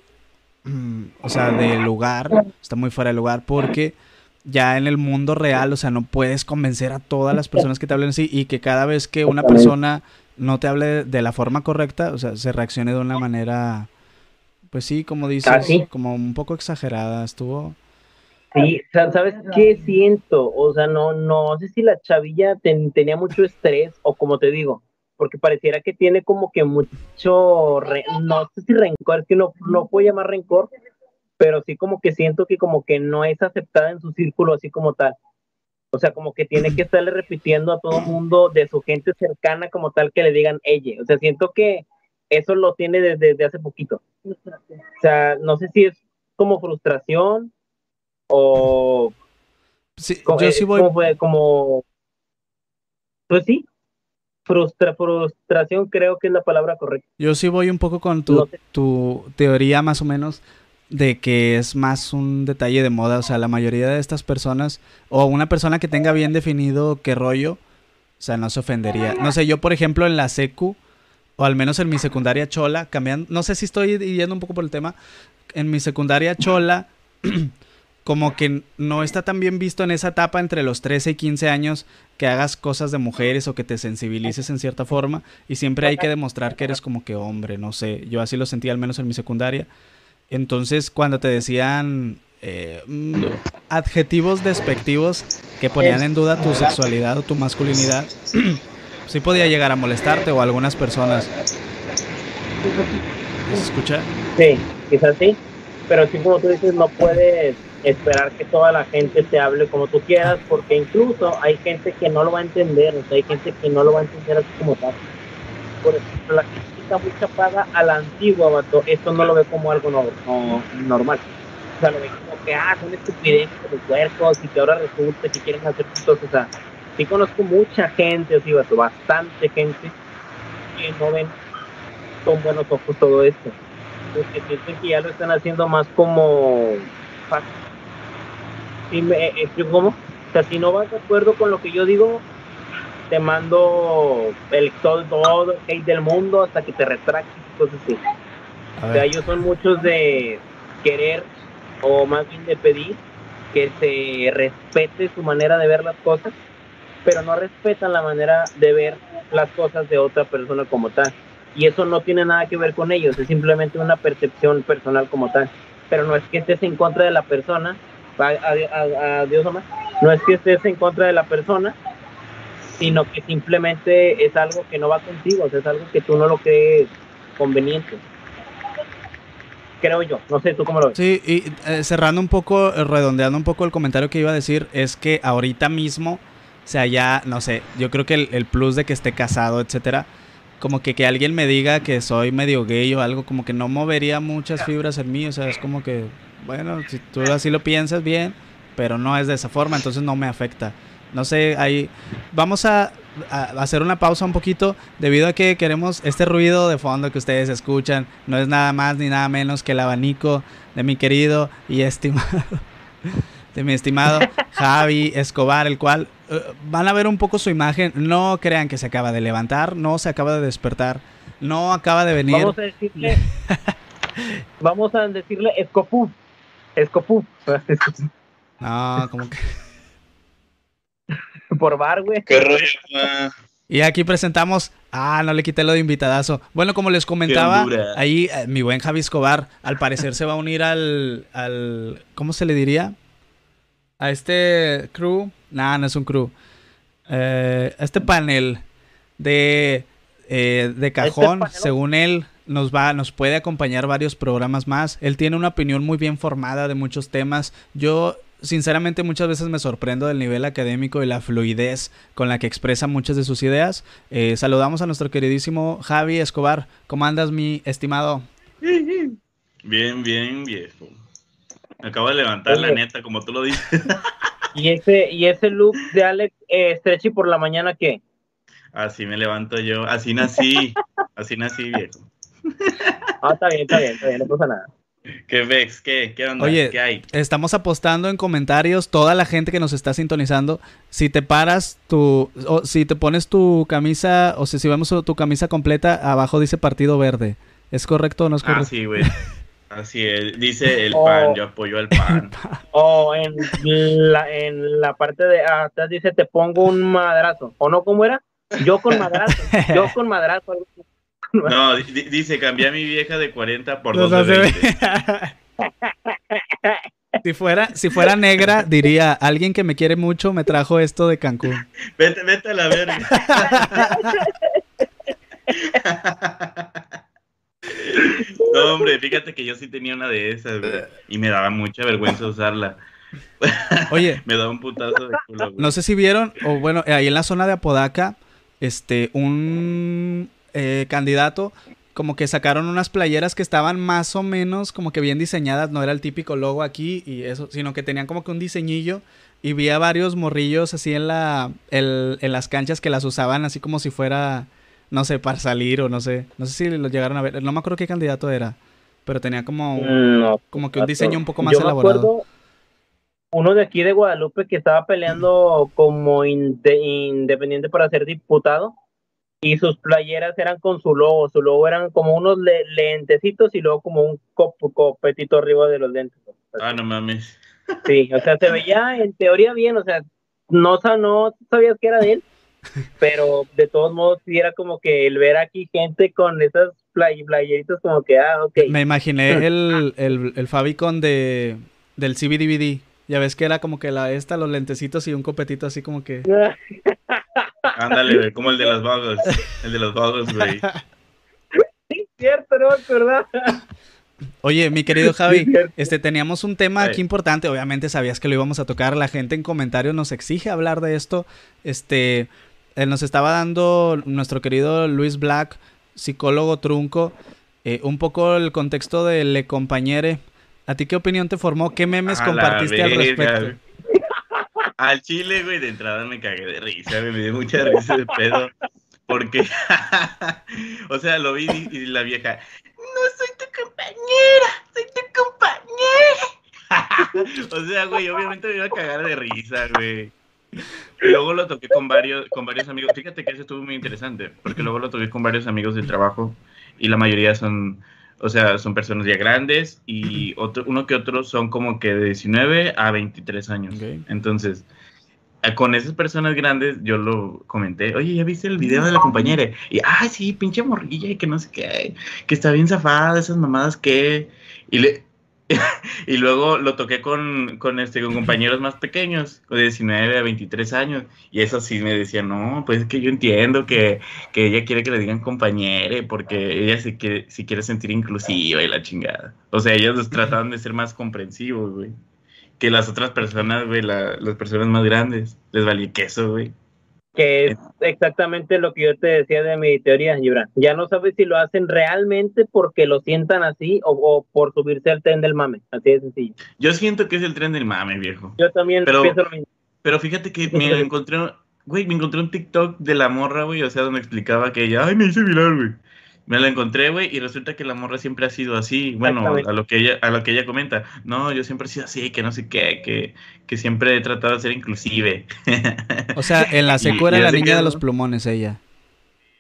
mm, o sea, del lugar, está muy fuera de lugar porque ya en el mundo real, o sea, no puedes convencer a todas las personas que te hablen así y que cada vez que una persona no te hable de la forma correcta, o sea, se reaccione de una manera, pues sí, como dices, como un poco exagerada, estuvo... Sí, ¿sabes qué siento? O sea, no, no sé si la chavilla ten, tenía mucho estrés o como te digo, porque pareciera que tiene como que mucho, re, no sé si rencor, es que no, no puedo llamar rencor, pero sí como que siento que como que no es aceptada en su círculo así como tal. O sea, como que tiene que estarle repitiendo a todo mundo de su gente cercana como tal que le digan ella. O sea, siento que eso lo tiene desde, desde hace poquito. O sea, no sé si es como frustración o... Sí, como, yo sí voy... Como. Pues sí, Frustra, frustración creo que es la palabra correcta. Yo sí voy un poco con tu, no sé. tu teoría más o menos de que es más un detalle de moda, o sea, la mayoría de estas personas o una persona que tenga bien definido qué rollo, o sea, no se ofendería. No sé, yo por ejemplo en la secu o al menos en mi secundaria chola, cambiando, no sé si estoy yendo un poco por el tema, en mi secundaria chola como que no está tan bien visto en esa etapa entre los 13 y 15 años que hagas cosas de mujeres o que te sensibilices en cierta forma y siempre hay que demostrar que eres como que hombre, no sé, yo así lo sentí al menos en mi secundaria. Entonces cuando te decían eh, adjetivos despectivos que ponían en duda tu sexualidad o tu masculinidad, sí podía llegar a molestarte o algunas personas. ¿Se escucha? Sí, quizás sí, pero sí como tú dices, no puedes esperar que toda la gente te hable como tú quieras, porque incluso hay gente que no lo va a entender, o sea, hay gente que no lo va a entender así como tal. Por ejemplo, la está muy chapada a la antigua, vato, esto no lo ve como algo no, no, normal. O sea, lo ve como que, ah, son estupideces de cuerpos y que ahora resulta que quieren hacer cosas, o sea, sí conozco mucha gente, así, vato, bastante gente que no ven con buenos ojos todo esto. Porque piensan que ya lo están haciendo más como si me explico cómo. O sea, si no vas de acuerdo con lo que yo digo, te mando el todo, todo el hate del mundo hasta que te retractes cosas así. O sea, ellos son muchos de querer, o más bien de pedir, que se respete su manera de ver las cosas, pero no respetan la manera de ver las cosas de otra persona como tal. Y eso no tiene nada que ver con ellos, es simplemente una percepción personal como tal. Pero no es que estés en contra de la persona, adiós nomás, no es que estés en contra de la persona, sino que simplemente es algo que no va contigo, o sea, es algo que tú no lo crees conveniente. Creo yo, no sé tú cómo lo ves. Sí, y eh, cerrando un poco, eh, redondeando un poco el comentario que iba a decir, es que ahorita mismo, o sea, ya, no sé, yo creo que el, el plus de que esté casado, etcétera, como que, que alguien me diga que soy medio gay o algo, como que no movería muchas fibras en mí, o sea, es como que bueno, si tú así lo piensas bien, pero no es de esa forma, entonces no me afecta. No sé, ahí vamos a, a, hacer una pausa un poquito debido a que queremos este ruido de fondo que ustedes escuchan. No es nada más ni nada menos que el abanico de mi querido y estimado, de mi estimado Javi Escobar, el cual uh, van a ver un poco su imagen. No crean que se acaba de levantar, no se acaba de despertar, no acaba de venir. Vamos a decirle, vamos a decirle Escopú. Escopú. No, como que. Por bar, güey. Qué rollo? Y aquí presentamos. Ah, no le quité lo de invitadazo. Bueno, como les comentaba, ahí eh, mi buen Javi Escobar, al parecer se va a unir al. al ¿Cómo se le diría? A este crew. Nah, no es un crew. Eh, a este panel de eh, de cajón, según él, nos va, nos puede acompañar varios programas más. Él tiene una opinión muy bien formada de muchos temas. Yo sinceramente muchas veces me sorprendo del nivel académico y la fluidez con la que expresa muchas de sus ideas. Eh, saludamos a nuestro queridísimo Javi Escobar. ¿Cómo andas, mi estimado? Bien, bien, viejo. Me acabo de levantar, la neta, como tú lo dices. ¿Y ese, y ese look de Alex eh, Stretchy por la mañana qué? Así me levanto yo, así nací, así nací, viejo. Ah, está bien, está bien, está bien, no pasa nada. ¿Qué Vex? ¿Qué? ¿Qué onda? Oye, ¿Qué hay? estamos apostando en comentarios, toda la gente que nos está sintonizando, si te paras tu, o si te pones tu camisa, o si, si vemos tu camisa completa, abajo dice Partido Verde. ¿Es correcto o no es correcto? Ah, sí, güey. Así es, dice el pan, yo apoyo al pan. O en la, en la parte de atrás dice te pongo un madrazo. ¿O no? ¿Cómo era? Yo con madrazo. Yo con madrazo. No, dice, cambié a mi vieja de 40 por 2 de 20. Si fuera, si fuera negra, diría, alguien que me quiere mucho me trajo esto de Cancún. Vete, vete a la verga. no, hombre, fíjate que yo sí tenía una de esas, y me daba mucha vergüenza usarla. Oye, me daba un putazo de culo. No sé si vieron, o bueno, ahí en la zona de Apodaca, este, un eh, candidato, como que sacaron unas playeras que estaban más o menos como que bien diseñadas, no era el típico logo aquí y eso, sino que tenían como que un diseñillo y vi a varios morrillos así en la en las canchas que las usaban así como si fuera no sé, para salir o no sé, no sé si lo llegaron a ver, no me acuerdo qué candidato era, pero tenía como como que un diseño un poco más elaborado. uno de aquí de Guadalupe que estaba peleando como independiente para ser diputado y sus playeras eran con su logo, su logo eran como unos lentecitos y luego como un copetito arriba de los lentes. Ah, no mames. Sí, o sea, se veía en teoría bien, o sea, no, no sabías que era de él, pero de todos modos sí era como que el ver aquí gente con esas play playeritas como que, ah, ok. Me imaginé el, el, el Fabicon de, del CBDVD. Ya ves que era como que la esta, los lentecitos y un copetito así como que. Ándale, güey, como el de los vagos. El de los vagos, güey. Sí, cierto, no, verdad. Oye, mi querido Javi, este teníamos un tema aquí importante, obviamente sabías que lo íbamos a tocar, la gente en comentarios nos exige hablar de esto. Este, él nos estaba dando nuestro querido Luis Black, psicólogo trunco, eh, un poco el contexto de Le Compañere. ¿A ti qué opinión te formó? ¿Qué memes compartiste al respecto? Al chile, güey, de entrada me cagué de risa, me dio mucha risa de pedo. Porque, o sea, lo vi y, la vieja, no soy tu compañera, soy tu compañera. o sea, güey, obviamente me iba a cagar de risa, güey. Y luego lo toqué con varios, con varios amigos. Fíjate que eso estuvo muy interesante, porque luego lo toqué con varios amigos del trabajo y la mayoría son, o sea, son personas ya grandes y otro, uno que otro son como que de 19 a 23 años. Entonces, con esas personas grandes yo lo comenté, oye, ¿ya viste el video de la compañera? Y, ah, sí, pinche morrilla y que no sé qué, que está bien zafada, esas mamadas que... Y le, y luego lo toqué con, con, este, con compañeros más pequeños, de 19 a 23 años, y eso sí me decían, no, pues es que yo entiendo que, que ella quiere que le digan compañere, porque ella se quiere, si quiere sentir inclusiva y la chingada. O sea, ellos trataban de ser más comprensivos, güey, que las otras personas, güey, las personas más grandes, les valía queso, güey que es exactamente lo que yo te decía de mi teoría, Gibran. Ya no sabes si lo hacen realmente porque lo sientan así o, por subirse al tren del mame. Así de sencillo. Yo siento que es el tren del mame, viejo. Yo también pero, pienso lo mismo. Pero fíjate que me encontré, güey, me encontré un TikTok de la morra, güey, o sea, donde explicaba que ella, ay, me hice viral, güey. Me la encontré, güey, y resulta que la morra siempre ha sido así. Bueno, a lo que ella, a lo que ella comenta. No, yo siempre he sido así, que no sé qué, que, que siempre he tratado de ser inclusive. O sea, en la secu era la niña de los plumones ella.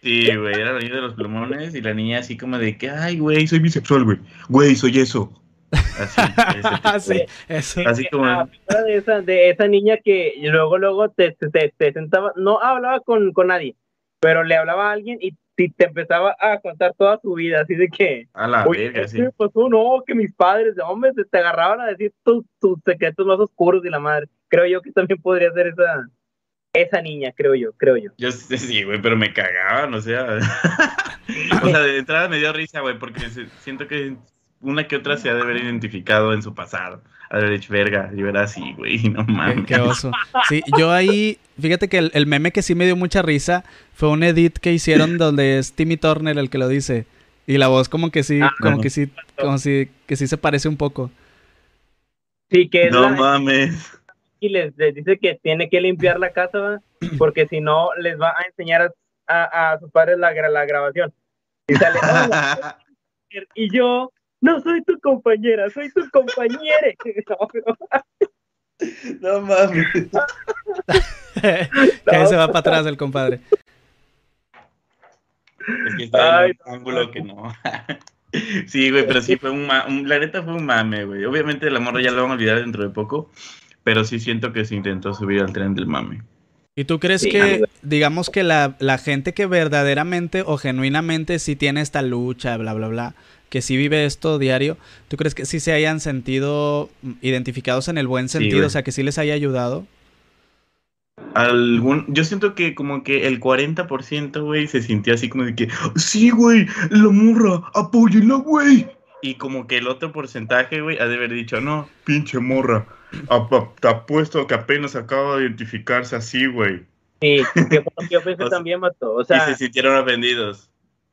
Sí, güey, era la niña de los plumones y la niña así como de que, ay, güey, soy bisexual, güey. Güey, soy eso. Así, así, eso. así como... De esa, de esa niña que luego, luego te, te, te sentaba, no hablaba con, con nadie, pero le hablaba a alguien y si te empezaba a contar toda su vida, así de que, a la verga, sí. No, que mis padres, de hombres, te agarraban a decir tus, tus secretos más oscuros y la madre. Creo yo que también podría ser esa, esa niña, creo yo, creo yo. Yo sí, güey, pero me cagaban, o sea. o sea, de entrada me dio risa, güey, porque siento que una que otra se ha de haber identificado en su pasado. Haber dicho, verga, yo era así, güey, no mames. qué oso. Sí, yo ahí, fíjate que el, el meme que sí me dio mucha risa fue un edit que hicieron donde es Timmy Turner el que lo dice. Y la voz como que sí, Ah, como no. que sí, como si, que sí se parece un poco. Sí, que es No la- mames. y les, les dice que tiene que limpiar la casa, ¿va? porque si no les va a enseñar a, a, a sus padres la, gra- la grabación. Y sale, "Hola, y yo, no soy tu compañera, soy tu compañera. No mames. que ahí se va para atrás el compadre. Es que está Ay, en un ángulo que no. sí, güey, pero sí fue un, un- La neta fue un mame, güey. Obviamente la morra ya lo van a olvidar dentro de poco. Pero sí siento que se intentó subir al tren del mame. ¿Y tú crees Sí, que, digamos que la, la gente que verdaderamente o genuinamente sí tiene esta lucha, bla, bla, bla, que sí vive esto diario, ¿tú crees que sí se hayan sentido mm, identificados en el buen sentido? o sea, que sí les haya ayudado. Algún, yo siento que como que el 40%, güey, se sintió así como de que, sí, güey, la morra, apóyenla, güey. Y como que el otro porcentaje, güey, ha de haber dicho, no, pinche morra, te apuesto que apenas acaba de identificarse así, güey. Sí, que fue lo que yo pensé O sea, también, Mato. O y sea, se sintieron ofendidos.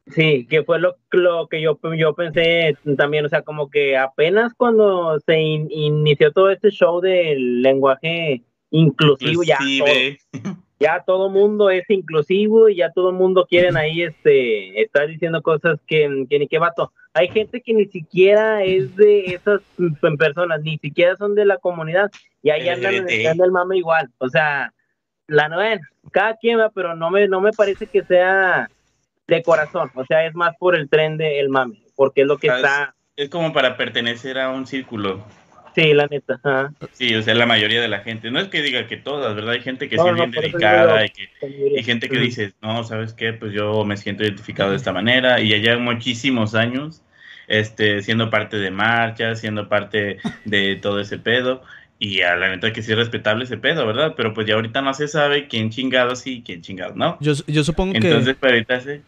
Sí, que fue lo, lo que yo, yo pensé también. O sea, como que apenas cuando se in- inició todo este show del lenguaje inclusivo, ya todo, ya todo mundo es inclusivo y ya todo mundo quieren ahí este estar diciendo cosas que, que ni qué vato. Hay gente que ni siquiera es de esas personas, ni siquiera son de la comunidad y ahí andan echando el mame igual. O sea, la nueva, cada quien va, pero no me, no me parece que sea de corazón. O sea, es más por el tren del mame, porque es lo que Ah, está. es como para pertenecer a un círculo. Sí, la neta. ajá. Sí, o sea, la mayoría de la gente. No es que diga que todas, ¿verdad? Hay gente que No, sí es no, bien dedicada y que Y gente que Ujú. dice, no, ¿sabes qué? Pues yo me siento identificado de esta manera y allá muchísimos años este, siendo parte de marchas, siendo parte de todo ese pedo. Y a la neta que sí es respetable ese pedo, ¿verdad? Pero pues ya ahorita no se sabe quién chingado sí y quién chingado no. Yo, yo supongo que... Entonces, pues ahorita sí.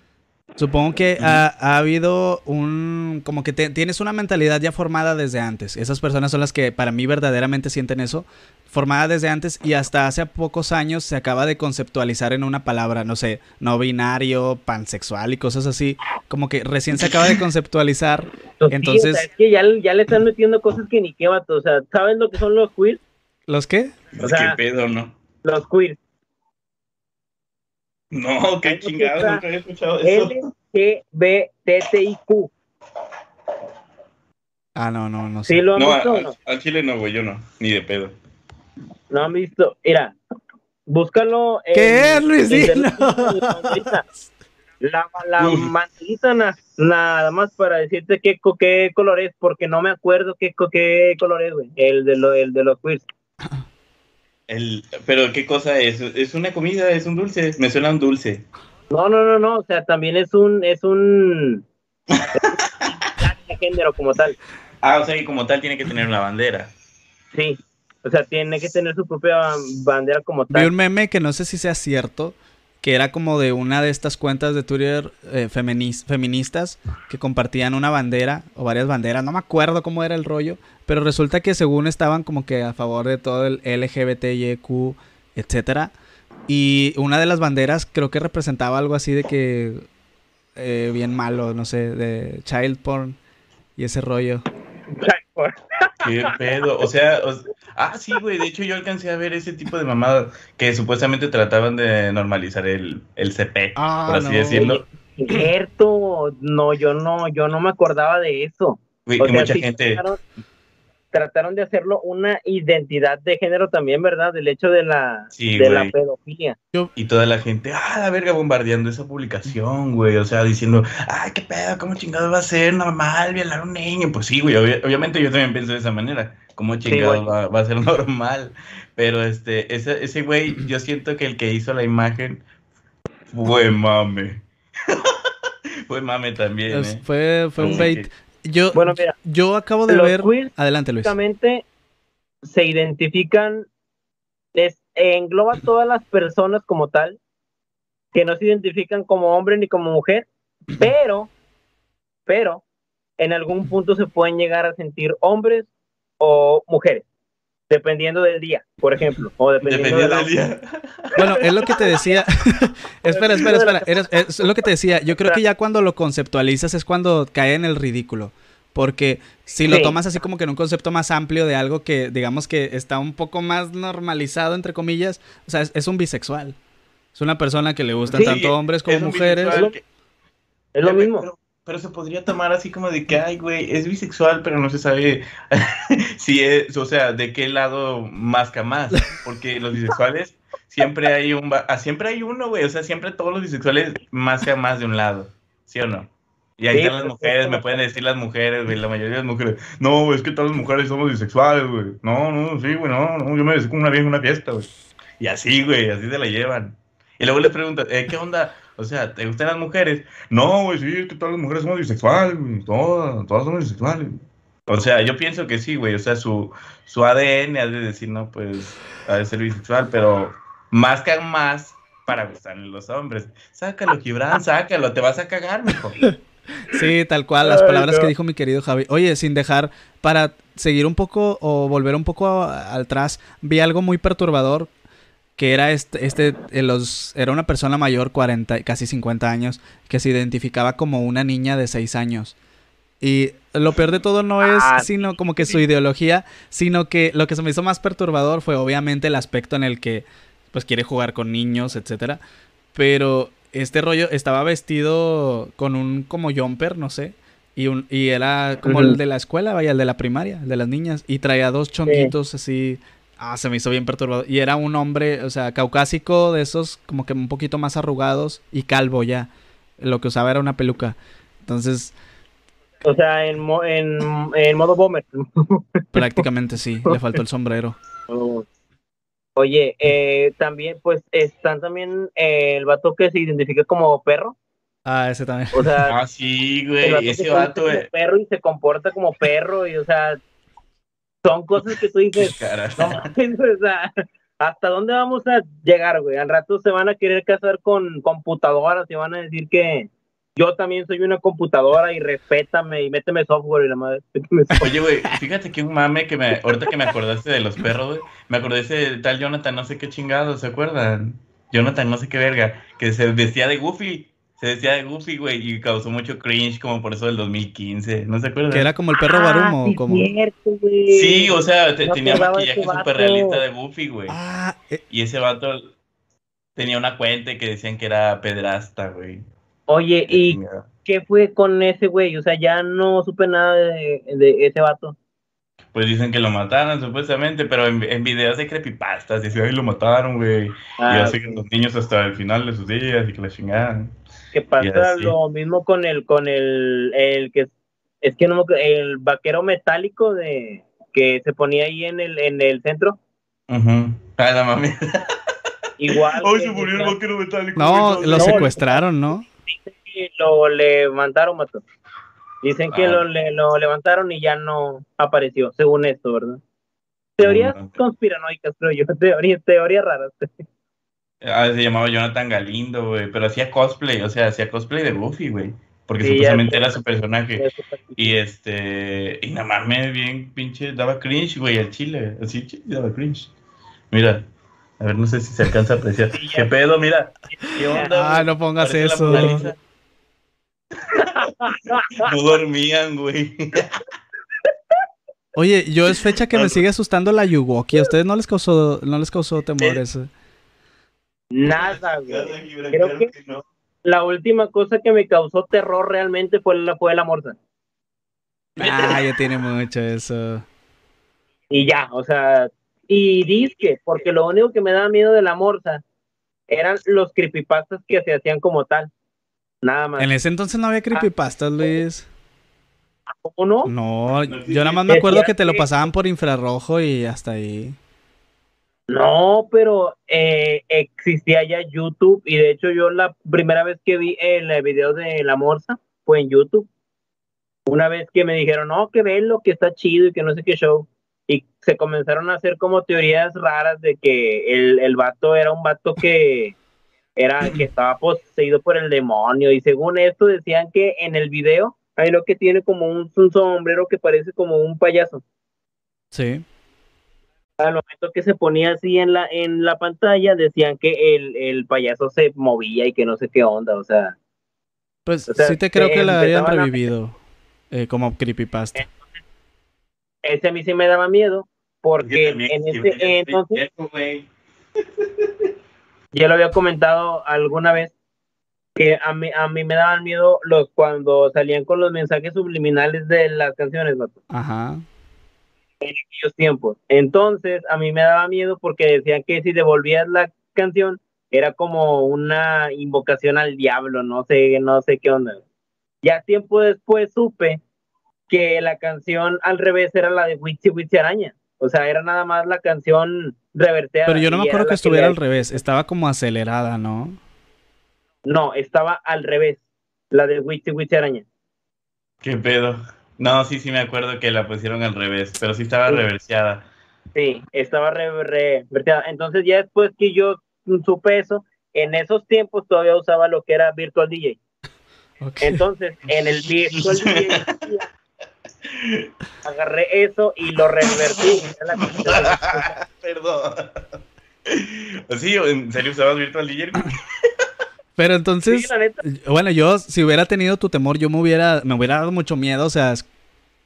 Supongo que ha, ha habido un... como que te- tienes una mentalidad ya formada desde antes. Esas personas son las que para mí verdaderamente sienten eso. Formada desde antes y hasta hace pocos años se acaba de conceptualizar en una palabra, no sé, no binario, pansexual y cosas así. Como que recién se acaba de conceptualizar. Pues sí, Entonces- o sea, es que ya, ya le están metiendo cosas que ni qué vato. O sea, ¿saben lo que son los queers? ¿Los qué? Pues, O sea- ¿Qué pedo, no? Los queers. No, qué Ahí chingado, nunca había escuchado eso. LGBTTIQ. Ah, no, no, no sé. ¿Sí lo han No, visto al, no? al chile no, güey, yo no, ni de pedo. No han visto. Mira, búscalo. en- ¿Qué es, Luis? en- Dilo. La, la Uf. mantelita na- nada más para decirte qué, co- qué color es, porque no me acuerdo qué, co- qué color es, güey. El de, lo, el de los queers. El, pero qué cosa es, es una comida, es un dulce, me suena un dulce. No, no, no, no. O sea, también es un. Es un. género como tal. Ah, o sea que como tal tiene que tener una bandera. Sí. O sea, tiene que tener su propia bandera como Vi tal. un meme que no sé si sea cierto, que era como de una de estas cuentas de Twitter eh, feminis- feministas que compartían una bandera o varias banderas, no me acuerdo cómo era el rollo, pero resulta que según estaban como que a favor de todo el LGBTIQ, etcétera, y una de las banderas creo que representaba algo así de que eh, bien malo, no sé, de child porn y ese rollo. ¿Qué pedo? O sea, o- ah, sí, güey, de hecho yo alcancé a ver ese tipo de mamadas que supuestamente trataban de normalizar el, el CP, Ah, por así no. decirlo. Cierto. No, yo no, yo no me acordaba de eso. Güey, O que sea, mucha sí gente, trataron de hacerlo una identidad de género también, ¿verdad? Del hecho de la, Sí, de la pedofilia. y toda la gente, ah, la verga, bombardeando esa publicación, güey, o sea, diciendo, ay, qué pedo, cómo chingado va a ser normal violar a un niño. Pues sí, güey, obvia- obviamente yo también pienso de esa manera, cómo chingado va, va a ser normal. Pero este, ese, ese güey, yo siento que el que hizo la imagen fue mame. fue mame también, Es- ¿eh? Fue, fue un bait. Yo, Bueno, mira, yo acabo de los ver... queers Adelante, Luis. básicamente se identifican, es engloba todas las personas como tal, que no se identifican como hombre ni como mujer, pero, pero, en algún punto se pueden llegar a sentir hombres o mujeres, dependiendo del día, por ejemplo, o dependiendo, Dependiendo de la- del día. Bueno, es lo que te decía. espera, espera, espera. Eres- es lo que te decía. Yo creo que ya cuando lo conceptualizas es cuando cae en el ridículo. Porque si lo Sí. tomas así como que en un concepto más amplio de algo que, digamos que está un poco más normalizado, entre comillas, o sea, es, es un bisexual. Es una persona que le gustan Sí, tanto hombres como es mujeres. que- Es lo mismo. Pero, se podría tomar así como de que, ay, güey, es bisexual, pero no se sabe si es, o sea, de qué lado masca más. Porque los bisexuales siempre hay un, ah, siempre hay uno, güey. O sea, siempre todos los bisexuales mascan más de un lado. ¿Sí o no? Y ahí Sí, están las mujeres, es me pueden decir las mujeres, güey, la mayoría de las mujeres. No, es que todas las mujeres somos bisexuales, güey. No, no, sí, güey, no, no, yo me besé con una vieja en una fiesta, güey. Y así, güey, así se la llevan. Y luego les preguntan, eh, ¿qué onda? O sea, ¿te gustan las mujeres? No, güey, sí, es que todas las mujeres somos bisexuales, güey. Todas, todas somos bisexuales. O sea, yo pienso que sí, güey. O sea, su, su ADN ha de decir, no, pues, ha de ser bisexual, pero mascan más para gustarle los hombres. Sácalo, Gibran, sácalo, te vas a cagar, mijo. Sí, tal cual, las Ay, palabras no. que dijo mi querido Javi. Oye, sin dejar, para seguir un poco o volver un poco a- atrás, vi algo muy perturbador que era este, este eh, los, era una persona mayor, 40, casi 50 años, que se identificaba como una niña de 6 años. Y lo peor de todo no es Ah, sino como que su ideología, sino que lo que se me hizo más perturbador fue obviamente el aspecto en el que pues quiere jugar con niños, etcétera. Pero este rollo estaba vestido con un como jumper, no sé. Y, un, y era como el de la escuela, vaya, el de la primaria, el de las niñas. Y traía dos chonguitos así. Ah, se me hizo bien perturbado. Y era un hombre, o sea, caucásico de esos, como que un poquito más arrugados y calvo ya. Lo que usaba era una peluca. Entonces, O sea, en, mo- en, en modo bomber. prácticamente sí, le faltó el sombrero. Oye, eh, también, pues, están también eh, el vato que se identifica como perro. Ah, ese también. O sea, Ah, sí, el güey, vato que ese se vato, güey. como perro y se comporta como perro. Y, o sea, son cosas que tú dices, no mames, o sea, ¿hasta dónde vamos a llegar, güey? Al rato se van a querer casar con computadoras y van a decir que yo también soy una computadora y respétame y méteme software y la madre. Oye, güey, fíjate que un mame que me. Ahorita que me acordaste de los perros, güey. Me acordé de ese tal Jonathan, no sé qué chingado, ¿se acuerdan? Jonathan, no sé qué verga. Que se vestía de Goofy. Se vestía de Goofy, güey, y causó mucho cringe como por eso del 2015. ¿No se acuerdan? Que era como el perro Ah, Barumo. sí, como... cierto, güey. Sí, o sea, te- No tenía maquillaje súper realista de Goofy, güey. Ah, eh, Y ese vato tenía una cuenta que decían que era pedrasta, güey. Oye, ¿y qué fue con ese güey? O sea, ya no supe nada de, de ese vato. Pues dicen que lo mataron supuestamente, pero en, en videos de creepypastas dicen, ay, lo mataron, güey. y Ah, así que los niños hasta el final de sus días y que la chingaban. Que pasa lo mismo con el con el, el que es que no el vaquero metálico de que se ponía ahí en el en el centro. Ay, la mami. igual que- se murió el vaquero metálico. no, lo secuestraron, ¿no? que lo levantaron mato dicen que Ah. lo, le- lo levantaron y ya no apareció según esto verdad teorías no. conspiranoicas creo yo teorías teorías raras Ah, se llamaba Jonathan Galindo, güey. Pero hacía cosplay, o sea, hacía cosplay de Goofy, güey. Porque Sí, supuestamente era su personaje. Y este. Y nada más me bien pinche. Daba cringe, güey, al chile. Así, chile, daba cringe. Mira. A ver, no sé si se alcanza a apreciar. Sí. ¿Qué pedo? Mira. ¿Qué onda? Ah, no pongas eso. No dormían, güey. Oye, yo es fecha que me sigue asustando la Yuwoki. ¿A ustedes no les causó, no les causó temor eso? Nada güey Creo que- no. la última cosa que me causó terror realmente fue la fue la morsa Ah, ya tiene mucho eso. y ya, o sea, y disque, porque lo único que me daba miedo de la morsa eran los creepypastas que se hacían como tal. Nada más. En ese entonces no había creepypastas, Luis. ¿Cómo no? No, No yo nada más me acuerdo que te lo pasaban por infrarrojo y hasta ahí. No, pero eh, existía ya YouTube y de hecho yo la primera vez que vi el video de la morsa fue en YouTube. Una vez que me dijeron, no, que lo que está chido y que no sé qué show. y se comenzaron a hacer como teorías raras de que el, el vato era un vato que era que estaba poseído por el demonio y según esto decían que en el video hay lo que tiene como un, un sombrero que parece como un payaso. Sí. Al momento que se ponía así en la en la pantalla decían que el, el payaso se movía y que no sé qué onda, o sea, Pues O sea, sí te creo que la a- revivido eh, como creepypasta. ese a mí sí me daba miedo porque también, en ese entonces ya lo había comentado alguna vez que a mí, a mí me daban miedo los cuando salían con los mensajes subliminales de las canciones, vato, Ajá. En aquellos tiempos. Entonces, a mí me daba miedo porque decían que si devolvías la canción era como una invocación al diablo, no sé, no sé qué onda. Ya tiempo después supe que la canción al revés era la de Witchy Witchy Araña. O sea, era nada más la canción reverteada. Pero yo no me acuerdo que estuviera le- al revés, estaba como acelerada, ¿no? No, estaba al revés. La de Witchy Witchy Araña. ¿Qué pedo? No, sí, sí me acuerdo que la pusieron al revés, pero sí estaba Sí. reverseada. Sí, estaba re- reverteada. Entonces, ya después que yo supe eso, en esos tiempos todavía usaba lo que era Virtual DJ. Ok. Entonces, en el Virtual DJ agarré eso y lo revertí. Perdón. Sí, ¿en serio usabas Virtual DJ? Pero Sí, entonces, la neta. bueno, yo si hubiera tenido tu temor, yo me hubiera, me hubiera dado mucho miedo, o sea,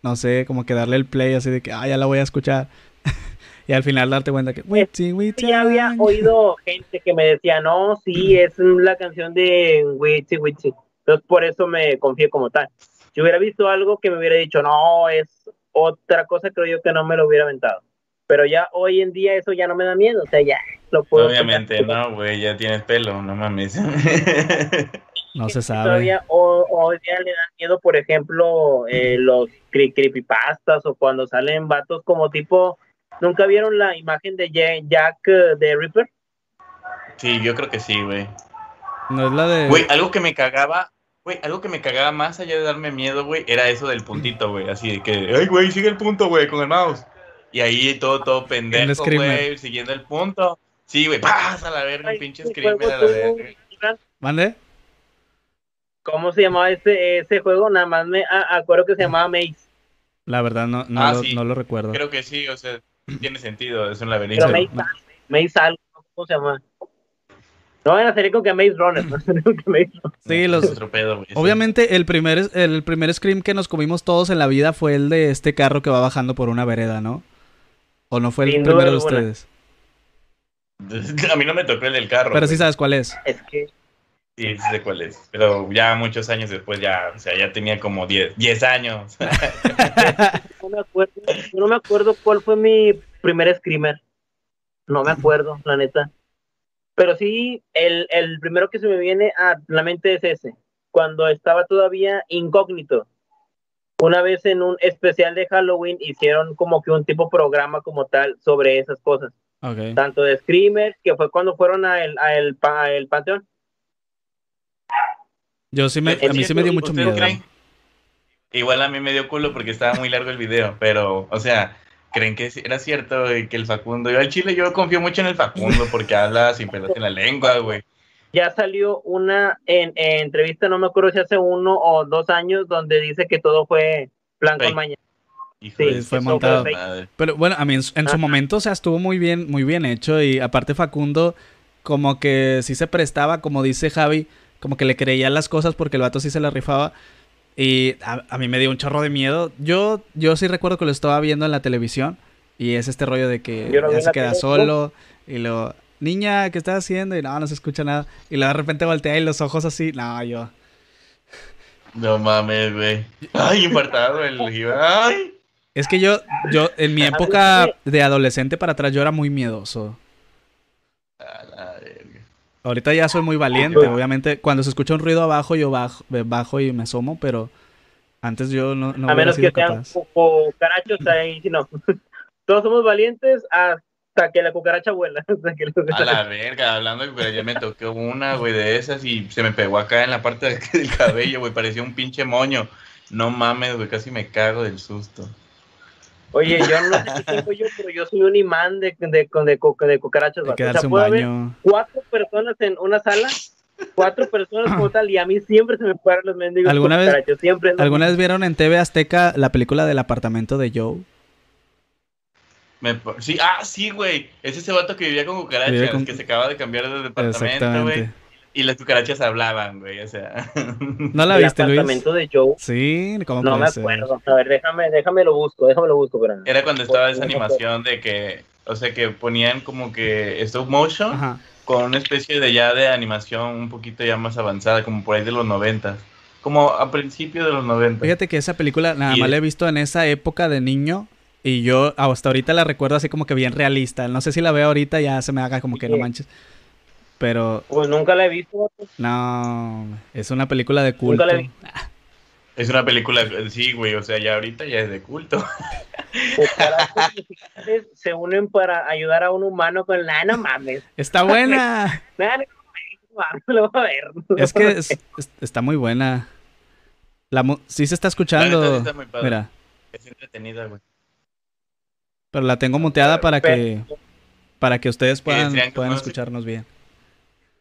no sé, como que darle el play así de que, ah, ya la voy a escuchar. y al final darte cuenta que, witchy, Ya había araña". oído gente que me decía, no, sí, es la canción de Witchy Witchy. Entonces, por eso me confié como tal. Si hubiera visto algo que me hubiera dicho, no, es otra cosa, creo yo que no me lo hubiera aventado. Pero ya hoy en día eso ya no me da miedo, o sea, ya lo puedo. Obviamente, no, güey, ya tienes pelo, no mames. No se sabe. Todavía o- hoy día le dan miedo, por ejemplo, eh, los cre- creepypastas o cuando salen vatos como tipo, ¿nunca vieron la imagen de Ja- Jack eh, de Ripper? Sí, yo creo que sí, güey. No es la de... Güey, algo que me cagaba, güey, algo que me cagaba más allá de darme miedo, güey, era eso del puntito, güey, así de que, ay, güey, sigue el punto, güey, con el mouse. Y ahí todo, todo pendejo, güey, siguiendo el punto. Sí, güey, pasa a la verga, un pinche screamer a la verga. ¿Mande? ¿Cómo se llamaba ese, ese juego? Nada más me a- acuerdo que se llamaba Maze. La verdad no, no, Ah, lo, sí. no lo recuerdo. Creo que sí, o sea, tiene sentido, es un laberinto. Pero. Maze, Maze algo, ¿cómo se llama? No van a salir con que Maze Runner, no con que Maze Runner. Sí, los... otro pedo, güey, sí. Obviamente el primer, el primer scream que nos comimos todos en la vida fue el de este carro que va bajando por una vereda, ¿no? ¿O no fue el Sin primero de ustedes? A mí no me tocó el del carro. Pero sí güey. sabes cuál es. Es que Sí, sí sé cuál es. Pero ya muchos años después, ya, o sea, ya tenía como 10, 10 años. no me acuerdo, no me acuerdo cuál fue mi primer screamer. No me acuerdo, la neta. Pero sí, el, el primero que se me viene a la mente es ese. Cuando estaba todavía incógnito. Una vez en un especial de Halloween hicieron como que un tipo programa como tal sobre esas cosas. Ok. Tanto de Screamers, que fue cuando fueron a el, a el, a el Panteón. Yo sí me, a mí sí me dio mucho ¿Ustedes miedo. creen? Igual a mí me dio culo porque estaba muy largo el video, pero, o sea, ¿creen que era cierto que el Facundo, yo al chile yo confío mucho en el Facundo porque habla sin pelos en la lengua, güey. Ya salió una en, en entrevista, no me acuerdo si hace uno o dos años, donde dice que todo fue plan con mañana. Hijo Sí, de fue montado. Pero bueno, a mí en, su- en su momento, o sea, estuvo muy bien, muy bien hecho. Y aparte Facundo, como que sí se prestaba, como dice Javi, como que le creía las cosas porque el vato sí se la rifaba. Y a, a mí me dio un chorro de miedo. Yo, yo sí recuerdo que lo estaba viendo en la televisión. Y es este rollo de que ya se queda tele, solo. Y lo, niña, ¿qué estás haciendo? Y no, no se escucha nada. Y luego de repente voltea y los ojos así. No, yo. No mames, güey. Ay, infartado el. Ay. Es que yo, yo, en mi época de adolescente para atrás, yo era muy miedoso. A la verga. Ahorita ya soy muy valiente, obviamente. Cuando se escucha un ruido abajo, yo bajo, eh, bajo y me asomo, pero antes yo no, no a menos sido que sean cucarachos, ahí no. Todos somos valientes hasta que la cucaracha vuela. hasta que la A la verga, hablando de pero ya me tocó una, güey, de esas y se me pegó acá en la parte del cabello, güey, parecía un pinche moño. No mames, güey, casi me cago del susto. Oye, yo no sé qué tengo yo, pero yo soy un imán de, de, de, de, de cucarachas. O sea, un puede haber baño. cuatro personas en una sala, cuatro personas como tal, y a mí siempre se me paran los mendigos ¿Alguna vez- cucarachos. Siempre. ¿Alguna vez vieron en TV Azteca la película del apartamento de Joe? Me sí, ah, sí, güey. Es ese vato que vivía con cucarachas, con- que se acaba de cambiar de departamento, güey. Y las cucarachas hablaban, güey, o sea. ¿No la El viste, Luis? apartamento de Joe. Sí, ¿cómo No me ser? acuerdo. A ver, déjame, déjame lo busco, déjame lo busco, pero Era cuando estaba esa no animación de que, o sea, que ponían como que stop motion Ajá. con una especie de ya de animación un poquito ya más avanzada, como por ahí de los noventas. Como a principios de los noventas. Fíjate que esa película nada Y- más la he visto en esa época de niño y yo hasta ahorita la recuerdo así como que bien realista. No sé si la veo ahorita ya se me haga como que no manches. Pero Pues nunca la he visto. no, es una película de culto. Nunca la vi. Es una película, sí, güey, o sea, ya ahorita ya es de culto. Digitales se unen para ayudar a un humano con la no mames. Está buena. Nah, no mames, lo voy a ver. es que es- es- está muy buena. La mu- sí se está escuchando. neta sí está muy padre. Mira, Es entretenida, güey. Pero la tengo muteada para que para que ustedes puedan, puedan escucharnos bien.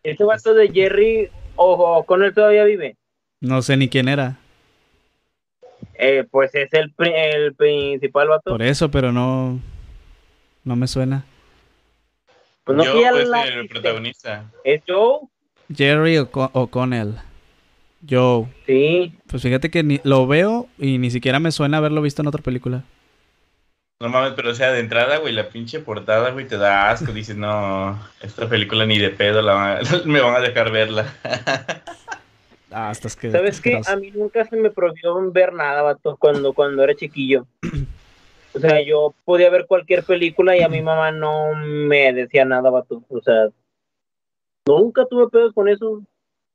Ese vato de Jerry, ojo, con él todavía vive. No sé ni quién era. Eh, pues es el, el principal vato. Por eso, pero no no me suena. Pues no Yo, pues, la el protagonista. ¿Es Joe? Jerry O'Co- O'Connell. Joe. Sí. Pues fíjate que ni, lo veo y ni siquiera me suena haberlo visto en otra película. No mames, pero o sea, de entrada, güey, la pinche portada, güey, te da asco. Dices, no, esta película ni de pedo la van a- me van a dejar verla. Ah, estás que. ¿Sabes qué? A mí nunca se me prohibió ver nada, vato, cuando, cuando era chiquillo. O sea, yo podía ver cualquier película y a mi mamá no me decía nada, vato. O sea, nunca tuve pedos con eso.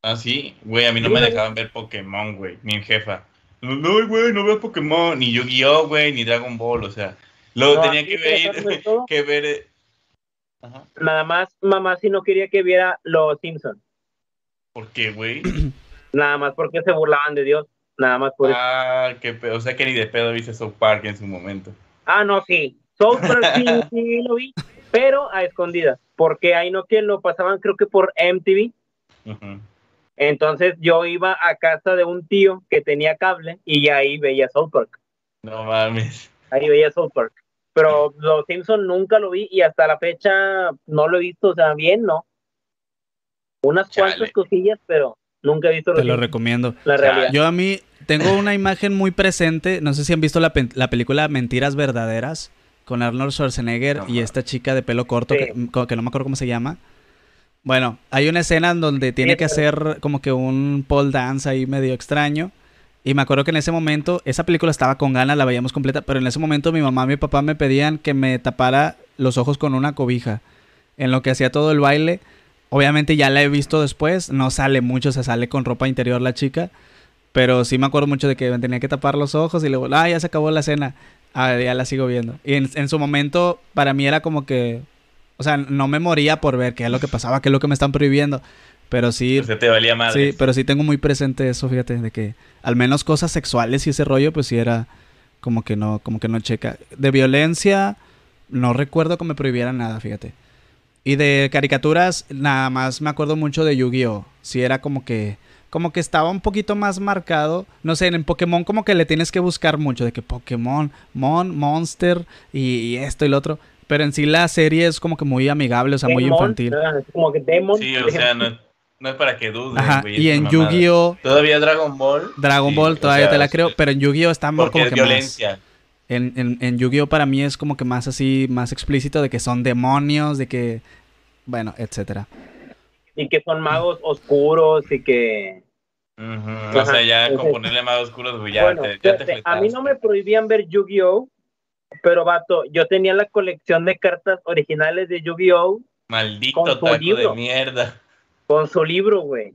Ah, sí, güey, a mí no Sí, me güey. dejaban ver Pokémon, güey, mi jefa. No, güey, no veo Pokémon, ni Yu-Gi-Oh, güey, ni Dragon Ball, o sea. Luego No, tenía que ver que ver... eh, Ajá. Nada más, mamá si no quería que viera Los Simpsons. ¿Por qué, güey? Nada más porque se burlaban de Dios. Nada más por eso. Ah, qué pedo, o sea que ni de pedo viste South Park en su momento. Ah, no, sí. South Park sí, sí lo vi, pero a escondidas. Porque ahí no que lo pasaban, creo que por MTV. Entonces yo iba a casa de un tío que tenía cable y ahí veía South Park. No mames. Ahí veía South Park. Pero Los Simpson nunca lo vi y hasta la fecha no lo he visto, o sea, bien, ¿no? Unas Chale. cuantas cosillas, pero nunca he visto Los Te lo recomiendo. la realidad. Yo a mí tengo una imagen muy presente. No sé si han visto la, pen- la película Mentiras Verdaderas con Arnold Schwarzenegger y esta chica de pelo corto Sí. que, que no me acuerdo cómo se llama. Bueno, hay una escena en donde tiene Sí, que pero- hacer como que un pole dance ahí medio extraño. Y me acuerdo que en ese momento, esa película estaba con ganas, la veíamos completa, pero en ese momento mi mamá y mi papá me pedían que me tapara los ojos con una cobija. En lo que hacía todo el baile. Obviamente ya la he visto después, no sale mucho, se sale con ropa interior la chica. Pero sí me acuerdo mucho de que tenía que tapar los ojos y luego, ah, ya se acabó la cena. Ah, ya la sigo viendo. Y en, en su momento, para mí era como que, o sea, no me moría por ver qué es lo que pasaba, qué es lo que me están prohibiendo. Pero sí, sea, te valía madre. sí, pero sí tengo muy presente eso, fíjate, de que al menos cosas sexuales y ese rollo, pues sí era como que no, como que no checa. De violencia, no recuerdo que me prohibieran nada, fíjate. Y de caricaturas, nada más me acuerdo mucho de Yu-Gi-Oh! Sí era como que, como que estaba un poquito más marcado. No sé, en Pokémon como que le tienes que buscar mucho, de que Pokémon, Mon, Monster y, y esto y lo otro. Pero en sí la serie es como que muy amigable, o sea, muy infantil. es como que Demon. Sí, o sea, no, no es para que dudes, Ajá, güey, y en. Yu-Gi-Oh! Todavía Dragon Ball. Dragon sí, Ball o todavía sea, te la creo, pero en Yu-Gi-Oh está más como es que más. violencia. En, en, en Yu-Gi-Oh para mí es como que más así, más explícito de que son demonios, de que, bueno, etcétera. Y que son magos oscuros y que... O sea, ya con ponerle más oscuros, güey, ya bueno, te, ya te a mí no me prohibían ver Yu-Gi-Oh! Pero, vato, yo tenía la colección de cartas originales de Yu-Gi-Oh! Maldito taco libro. de mierda. Con su libro, güey.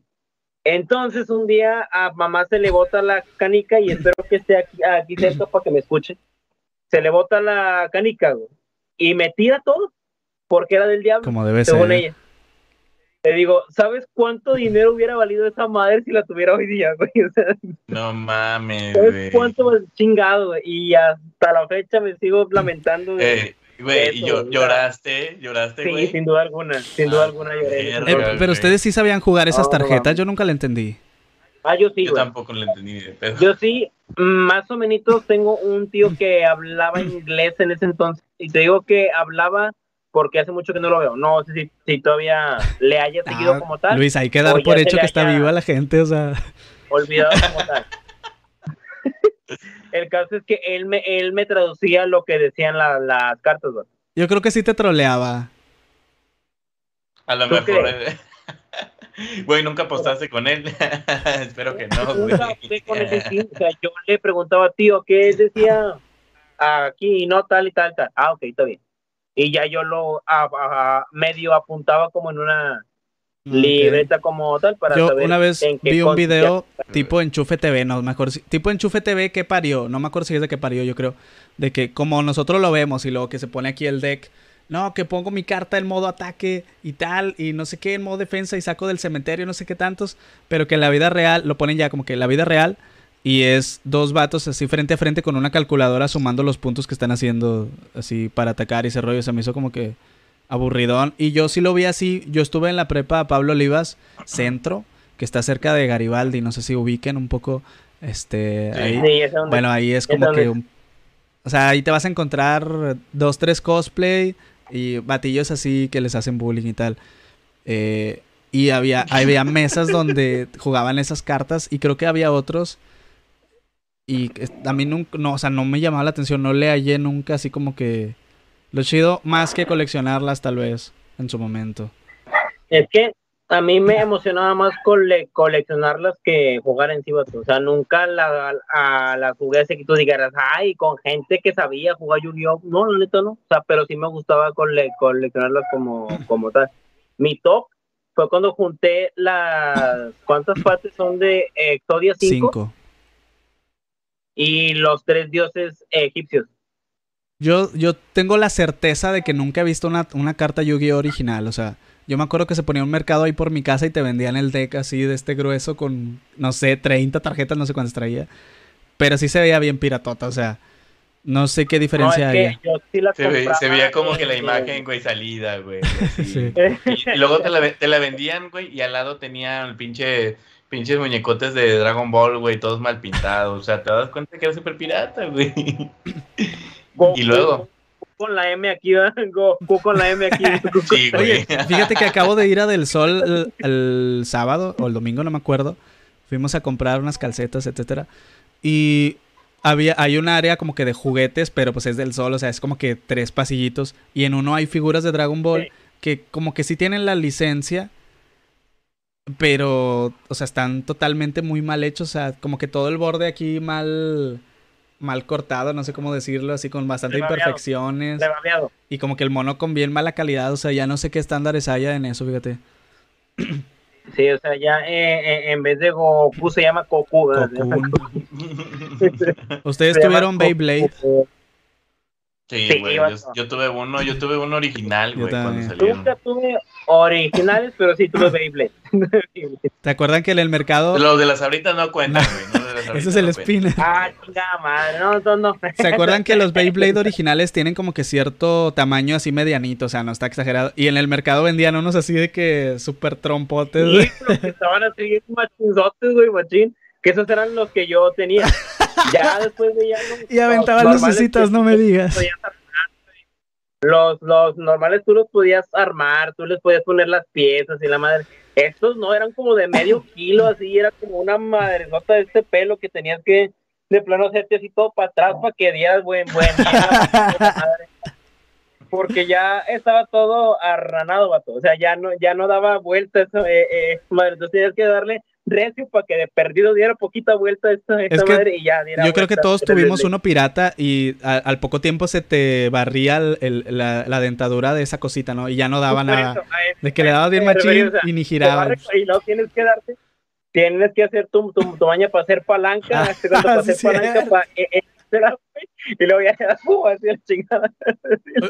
Entonces un día a mamá se le bota la canica y espero que esté aquí, aquí cerca para que me escuche. Se le bota la canica, güey. Y me tira todo porque era del diablo, Como debe según ser. ella. Te digo, ¿sabes cuánto dinero hubiera valido esa madre si la tuviera hoy día, güey? O sea, No mames, ¿sabes güey. cuánto chingado, güey? Y hasta la fecha me sigo lamentando de... Eh, güey, ¿y lloraste? ¿Lloraste, sí, güey? sin duda alguna, sin duda Ah, alguna lloré. Eh, güey. pero ustedes sí sabían jugar esas tarjetas, yo nunca la entendí. Ah, yo sí, Yo güey. tampoco lo entendí pedo. Yo sí, más o menos tengo un tío que hablaba inglés en ese entonces. Y te digo que hablaba porque hace mucho que no lo veo. No sé si, si todavía le haya seguido Ah, como tal, Luis, hay que dar por hecho que está viva la gente, o sea. olvidado como tal. El caso es que él me, él me traducía lo que decían la- las cartas, güey. Yo creo que sí te troleaba. A lo ¿Tú mejor. eh, Güey, nunca apostaste con él. Espero que no, güey. Nunca hablé con ese tío, o sea, yo le preguntaba, tío, ¿qué decía aquí? No, tal y tal, tal. Ah, ok, está bien. Y ya yo lo a- a- medio apuntaba como en una libreta como tal para Yo saber una vez en qué vi un video tipo Enchufe TV, no me acuerdo si- tipo Enchufe TV que parió, no me acuerdo si es de que parió, yo creo, de que como nosotros lo vemos y luego que se pone aquí el deck, no, que pongo mi carta en modo ataque y tal, y no sé qué, en modo defensa y saco del cementerio, no sé qué tantos, pero que en la vida real, lo ponen ya como que en la vida real, y es dos vatos así frente a frente con una calculadora sumando los puntos que están haciendo así para atacar y ese rollo, se me hizo como que aburridón. Y yo sí lo vi así, yo estuve en la prepa Pablo Olivas Centro, que está cerca de Garibaldi, no sé si ubiquen un poco, este, Sí. ahí. Sí, es donde- Bueno, ahí es ¿Es como que un- O sea, ahí te vas a encontrar dos, tres cosplay y batillos así que les hacen bullying y tal. Eh, y había, había mesas donde jugaban esas cartas y creo que había otros. Y a mí nunca, no, o sea, no me llamaba la atención, no le hallé nunca así como que... Lo chido más que coleccionarlas tal vez en su momento. Es que a mí me emocionaba más cole- coleccionarlas que jugar en sí. O sea, nunca la, a, la jugué así que tú dijeras, ay, con gente que sabía jugar Yu-Gi-Oh! No, la neta no. O sea, pero sí me gustaba cole- coleccionarlas como, como tal. Mi top fue cuando junté las. ¿Cuántas partes son de Exodia 5? Cinco. Y los tres dioses egipcios. Yo, yo tengo la certeza de que nunca he visto una, una carta Yu-Gi-Oh original. O sea, yo me acuerdo que se ponía un mercado ahí por mi casa y te vendían el deck así de este grueso con, no sé, 30 tarjetas, no sé cuántas traía. Pero sí se veía bien piratota, o sea, no sé qué No, es diferencia que había. yo sí las Se, ve- se veía como que la en- imagen, güey, salida, güey. Sí. Y, y luego te la, te la vendían, güey, y al lado tenían el pinche, pinches muñecotes de Dragon Ball, güey, todos mal pintados. O sea, te das cuenta que era súper pirata, güey. Goku Y luego. Con la M aquí, ¿verdad? Goku con la M aquí. Sí, güey. Oye, fíjate que acabo de ir a Del Sol el, el sábado o el domingo, no me acuerdo. Fuimos a comprar unas calcetas, etcétera. Y había, hay un área como que de juguetes, pero pues es del sol, o sea, es como que tres pasillitos. Y en uno hay figuras de Dragon Ball Sí. que como que sí tienen la licencia, pero, o sea, están totalmente muy mal hechos. O sea, como que todo el borde aquí mal, mal cortado, no sé cómo decirlo, así con bastante Rebabeado. imperfecciones. Rebabeado. Y como que el mono con bien mala calidad, o sea, ya no sé qué estándares haya en eso, fíjate. Sí, o sea, ya eh, eh, en vez de Goku se llama Goku. ¿Ustedes Se tuvieron. Beyblade? Sí, Sí, güey. Yo, tuve uno, yo tuve uno original, Yo güey, cuando también. salieron. Nunca tuve originales, pero sí tuve Beyblade. ¿Te acuerdan que en el mercado... Los de las ahoritas no cuentan, güey. No, Ese es el no spinner. ah, chingada madre. No, no, no. ¿Se acuerdan que los Beyblade originales tienen como que cierto tamaño así medianito? O sea, no está exagerado. Y en el mercado vendían unos así de que súper trompotes. Sí, güey. pero que estaban así machinzotes, güey, machín. Que esos eran los que yo tenía. Ya después de ya. los- Y aventaban lucecitas, no me digas. armar. Los, los normales tú los podías armar, tú les podías poner las piezas y la madre. Estos no eran como de medio kilo, así, era como una madresota de este pelo que tenías que de plano hacerte así todo para atrás para que dieras buen, buen. Porque ya estaba todo arranado, vato. O sea, ya no, ya no daba vuelta eso, eh, eh, madre. Entonces tenías que darle recio para que de perdido diera poquita vuelta esta, esta Es que madre y ya diera Yo creo que todos tuvimos uno pirata y a- al poco tiempo se te barría el- el- la, la dentadura de esa cosita, ¿no? Y ya no daba nada. eso, a eso De que le dabas bien machín o sea, y ni giraba. Y no tienes que darte, tienes que hacer tu, tu, tu baña para hacer palanca, Ah, este, para sí, hacer palanca para, eh, eh, será, güey. y luego ya queda como así la chingada.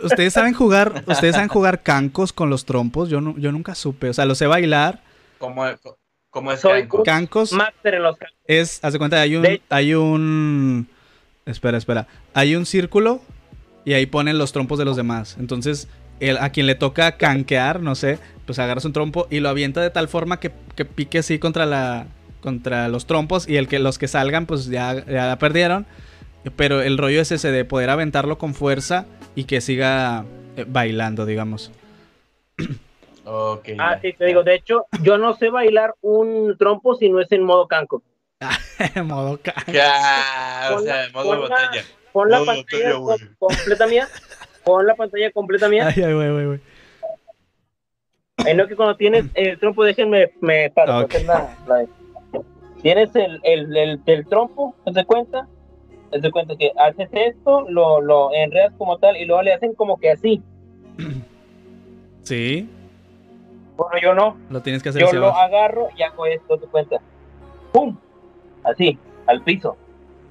¿Ustedes saben jugar, ustedes saben jugar cancos con los trompos? Yo, no, yo nunca supe, o sea, lo sé bailar. ¿Cómo, cómo es Soy? Cancos Máster en los cancos. es, haz de cuenta, hay un, De- hay un, espera, espera, hay un círculo y ahí ponen los trompos de los demás. Entonces, el, a quien le toca canquear, no sé, pues agarras un trompo y lo avienta de tal forma que, que pique así contra la, contra los trompos y el que los que salgan, pues ya, ya la perdieron. Pero el rollo es ese de poder aventarlo con fuerza y que siga eh, bailando, digamos. Ah, ya. sí, te digo, de hecho, yo no sé bailar un trompo si no es en modo canco. Modo ca- Ya, o sea, la- en modo pon la- batalla. Pon la pantalla completa mía. Pon la pantalla completa mía. Ay, ay, güey, güey, güey. En lo que cuando tienes el trompo, déjenme me paro. La- la- Tienes el, el, el, el trompo, ¿te das cuenta? Te das cuenta que haces esto, lo, lo enredas como tal y luego le hacen como que así. Sí, Bueno, yo no. lo tienes que hacer Yo lo abajo. agarro y hago esto, te cuenta. ¡Pum! Así, al piso.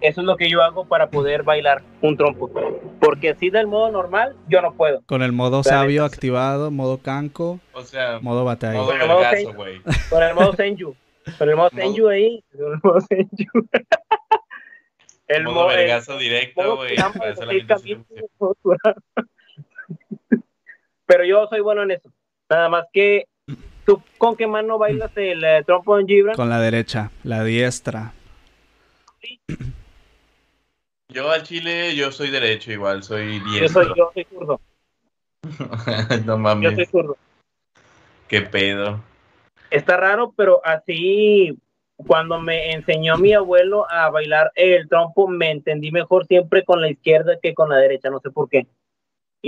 Eso es lo que yo hago para poder bailar un trompo. Porque así del modo normal, yo no puedo. Con el modo sabio entonces. activado, modo canco, O sea, modo batalla. modo vergazo, güey. Con el modo Senju. Con el modo Senju ahí. Con el modo Senju. el modo modo, el vergazo directo, güey. Pero yo soy bueno en eso. Nada más que tú con qué mano bailas el eh, trompo en Gibran. Con la derecha, la diestra. Yo al chile, yo soy derecho igual, soy Yo diestro. soy, yo soy zurdo. no Yo mames, soy zurdo. qué pedo. Está raro, pero así cuando me enseñó mi abuelo a bailar el trompo, me entendí mejor siempre con la izquierda que con la derecha, no sé por qué.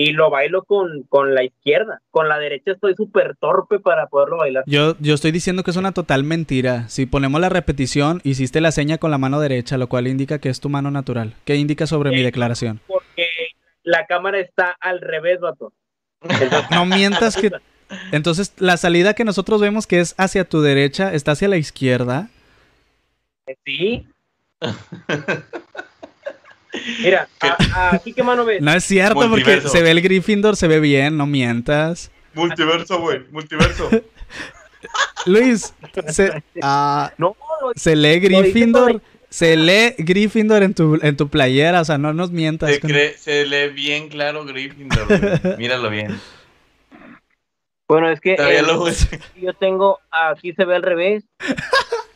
Y lo bailo con, con la izquierda. Con la derecha estoy súper torpe para poderlo bailar. Yo, yo estoy diciendo que es una total mentira. Si ponemos la repetición, hiciste la seña con la mano derecha, lo cual indica que es tu mano natural. ¿Qué indica sobre mi Sí. declaración? Porque la cámara está al revés, vato. No mientas que... Entonces, la salida que nosotros vemos que es hacia tu derecha, está hacia la izquierda. sí. Mira, a- aquí qué mano ves. No es cierto, porque se ve el Gryffindor, se ve bien, no mientas. Multiverso, güey, multiverso. Luis, se, ah, No, lo- se lee Gryffindor, se lee Gryffindor en tu, en tu playera, o sea, no nos mientas. Se, con- cree- se lee bien claro Gryffindor, güey. Míralo bien. bueno, es que lo yo tengo, aquí se ve al revés.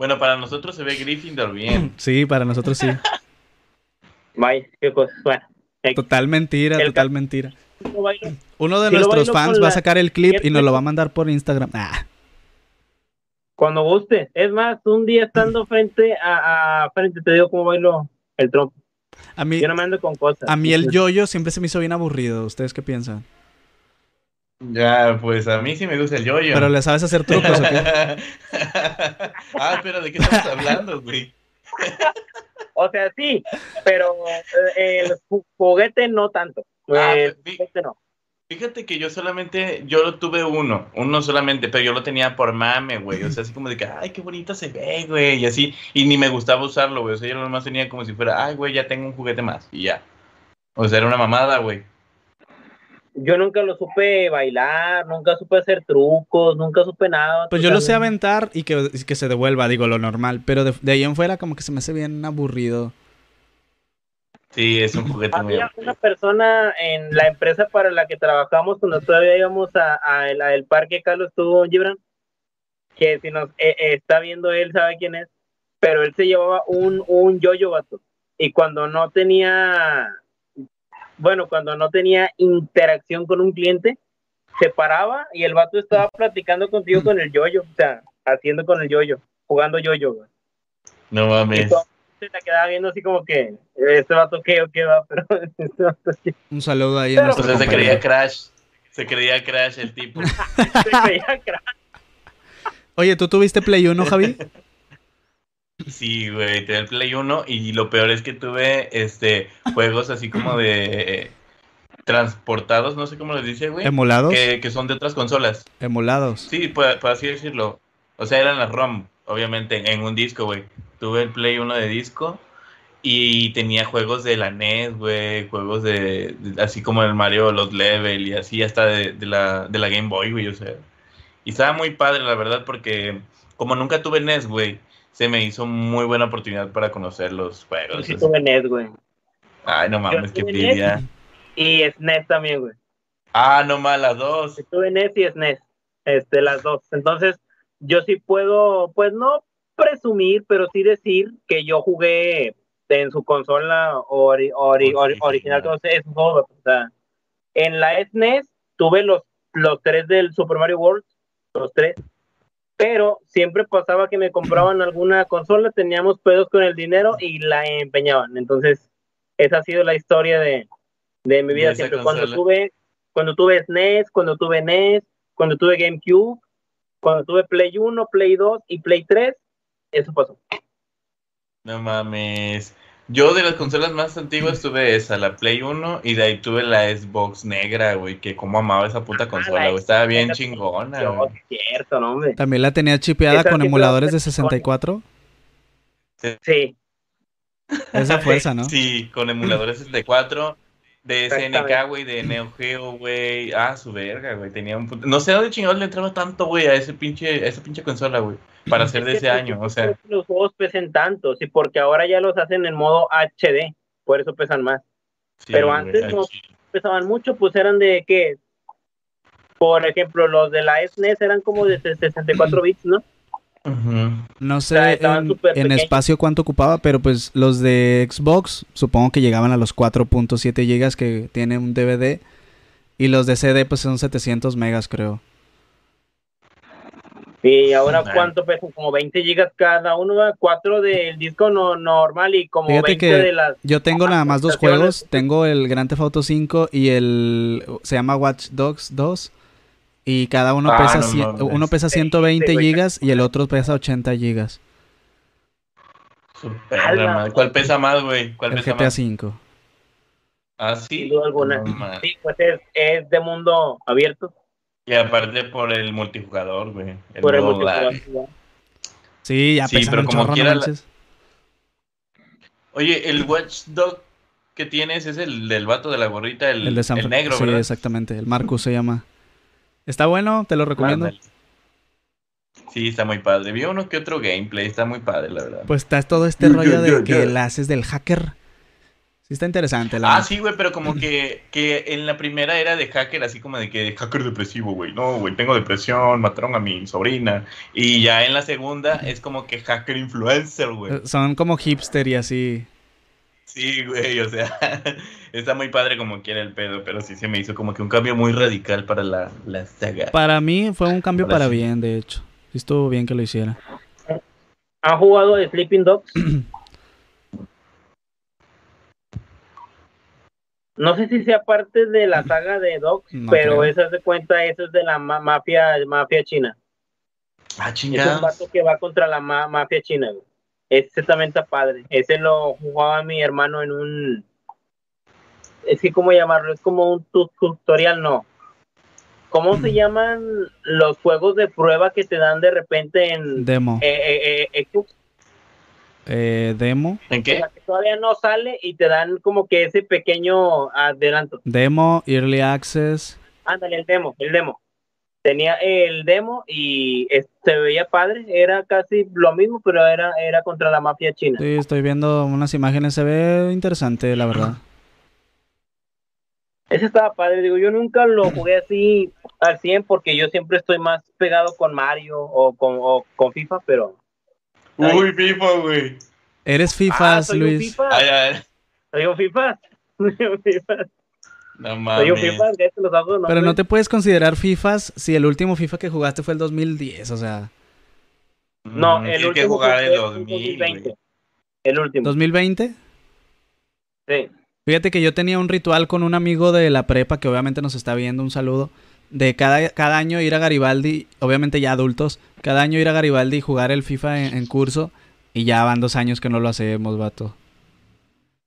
Bueno, para nosotros se ve Gryffindor bien. Sí, para nosotros sí. Vaya, qué cosa. Bueno, Total mentira, El total mentira. yo Uno de Si nuestros fans va a sacar el clip y nos lo va a mandar por Instagram. Ah, Cuando guste. Es más, un día estando frente a, a frente te digo cómo bailo el trompo. a mí, Yo no me ando con cosas. a mí el yoyo siempre se me hizo bien aburrido. ¿Ustedes qué piensan? Ya, pues a mí sí me gusta el yoyo. Pero le sabes hacer trucos, ¿o qué? ah, pero ¿de qué estamos hablando, güey? O sea, sí, pero eh, el ju- juguete no tanto. Ah, el juguete no. Fíjate que yo solamente, yo lo tuve uno, uno solamente, pero yo lo tenía por mame, güey. O sea, así como de que, ay, qué bonito se ve, güey. Y así, y ni me gustaba usarlo, güey. O sea, yo nomás tenía como si fuera, ay, güey, ya tengo un juguete más. Y ya. O sea, era una mamada, güey. Yo nunca lo supe bailar, nunca supe hacer trucos, nunca supe nada. Pues yo lo sé aventar y que, y que se devuelva, digo, lo normal. Pero de, de ahí en fuera como que se me hace bien aburrido. Sí, es un juguete muy Había una persona en la empresa para la que trabajamos cuando todavía íbamos a, a el, a el parque Carlos estuvo Gibran, que si nos eh, eh, está viendo él sabe quién es, pero él se llevaba un, un yoyo vato y cuando no tenía, bueno, cuando no tenía interacción con un cliente, se paraba y el vato estaba platicando contigo con el yoyo, o sea, haciendo con el yoyo, jugando yoyo, güey. No mames. se la quedaba viendo así como que este vato qué o qué va, pero este vato qué. Un saludo ahí a nuestro se creía Crash. Se creía Crash el tipo. Se creía crack. Oye, ¿tú tuviste Play 1, Javi? Sí, güey, tenía el Play 1 y lo peor es que tuve este juegos así como de eh, transportados, no sé cómo les dice, güey. ¿Emulados? Que, que son de otras consolas. Emulados. Sí, por, por así decirlo. O sea, eran las ROM, obviamente, en un disco, güey. Tuve el Play 1 de disco Y tenía juegos de la NES, güey, juegos de, de- así como el Mario, los Level y así hasta de, de la, de la Game Boy, güey, o sea. Y estaba muy padre, la verdad, porque como nunca tuve NES, güey, se me hizo muy buena oportunidad para coconocer los Yo juegos. sí así. tuve NES, güey. Ay, no mames, qué tuve envidia. Y SNES también, güey. Ah, no más, las dos. Yo tuve NES y SNES. Este, las dos. Entonces, yo sí puedo, pues no presumir, pero sí decir que yo jugué en su consola ori- ori- ori- original todos esos juegos. O sea, en la SNES tuve los, los tres del Super Mario World, los tres. Pero siempre pasaba que me compraban alguna consola, teníamos pedos con el dinero y la empeñaban. Entonces, esa ha sido la historia de, de mi vida. Siempre cuando tuve, cuando tuve SNES, cuando tuve NES, cuando tuve GameCube, cuando tuve Play 1, Play 2 y Play 3, eso pasó. No mames. Yo de las consolas más antiguas tuve esa, la Play 1, y de ahí tuve la Xbox negra, güey, que como amaba esa puta consola, güey. Estaba bien chingona, güey. cierto, no, hombre. También la tenía chipeada con emuladores de 64. Sí, Esa fuerza, ¿no? Sí, con emuladores 64, de SNK, güey, de Neo Geo, güey. Ah, su verga, güey. Tenía un puto- No sé dónde chingados le entraba tanto, güey, a ese pinche, a esa pinche consola, güey. Para ser de Es ese año, o sea. Los juegos pesen tanto, sí, porque ahora ya los hacen en modo HD, por eso pesan más. sí, pero antes no. Pesaban mucho, pues eran de que, por ejemplo, los de la SNES eran como de 64 bits, ¿no? No O sea, sé en, en espacio cuánto ocupaba, pero pues los de Xbox supongo que llegaban a los 4.7 gigas que tiene un DVD. Y los de CD pues son 700 megas creo. Y ahora, Man. ¿cuánto pesan? Como 20 gigas cada uno, ¿verdad? cuatro del disco no, normal y como Fíjate 20 que de las... Yo tengo nada más dos juegos. Tengo el Grand Theft Auto 5 y el... Se llama Watch Dogs 2. Y cada uno Ah, pesa, no cien- mames. uno pesa Sí, 120 sí, güey. gigas y el otro pesa 80 gigas. Su perra madre. ¿Cuál pesa más, güey? ¿Cuál El pesa GTA más? 5. Ah, sí. Sin duda alguna. No. Sí, pues es, es de mundo abierto. Y aparte por el multijugador, güey. El por el modo multijugador. live. Sí, ya Sí, pero como chorro, no quiera la-. Oye, el Watchdog que tienes es el del vato de la gorrita, el, El de San el negro, Sí, ¿verdad? exactamente. El Marcus se llama. Está bueno, te lo recomiendo. Ándale. Sí, está muy padre. Vi uno que otro gameplay, está muy padre, la verdad. Pues está todo este rollo de que la haces del hacker. Sí está interesante. La Ah, sí, güey, pero como que, que en la primera era de hacker, así como de que de hacker depresivo, güey. No, güey, tengo depresión, mataron a mi sobrina. Y ya en la segunda es como que hacker influencer, güey. Eh, Son como hipster y así. Sí, güey, o sea, está muy padre como quiera el pedo, pero sí se me hizo como que un cambio muy radical para la, la saga. Para mí fue un cambio Ahora para sí. bien, de hecho. Sí estuvo bien que lo hiciera. ¿Han jugado de Sleeping Dogs? No sé si sea parte de la saga de No pero creo. esa de cuenta, eso es de la ma- mafia, mafia china. Ah, Es un vato que va contra la ma- mafia china, güey. Ese también está padre. Ese lo jugaba mi hermano en un... Es que, ¿cómo llamarlo? Es como un tu- tutorial, no. ¿Cómo se llaman los juegos de prueba que te dan de repente en Demo. eh, eh, eh, Xbox? Eh, demo. ¿En qué? que todavía no sale y te dan como que ese pequeño adelanto. Demo, Early Access. Ándale, el demo, el demo. Tenía el demo y se veía padre, era casi lo mismo, pero era, era contra la mafia china. Sí, estoy viendo unas imágenes. Se ve interesante, la verdad. Ese estaba padre, digo, yo nunca lo jugué así al 100 porque yo siempre estoy más pegado con Mario o con, o con FIFA, pero... Uy, FIFA, güey. Eres Ah, soy un Luis. FIFA, Ay, ay, soy FIFA, soy un FIFA, no soy un mames. FIFA, cállate los ojos, no, Pero no te puedes considerar FIFAs si el último FIFA que jugaste fue el 2010, o sea, No, Mm, el último que jugar el fue en 2000, 2020. güey. El último, 2020. sí. Fíjate que yo tenía un ritual con un amigo de la prepa que obviamente nos está viendo, un saludo, de cada, cada año ir a Garibaldi, obviamente ya adultos, cada año ir a Garibaldi y jugar el FIFA en, en curso y ya van dos años que no lo hacemos, vato.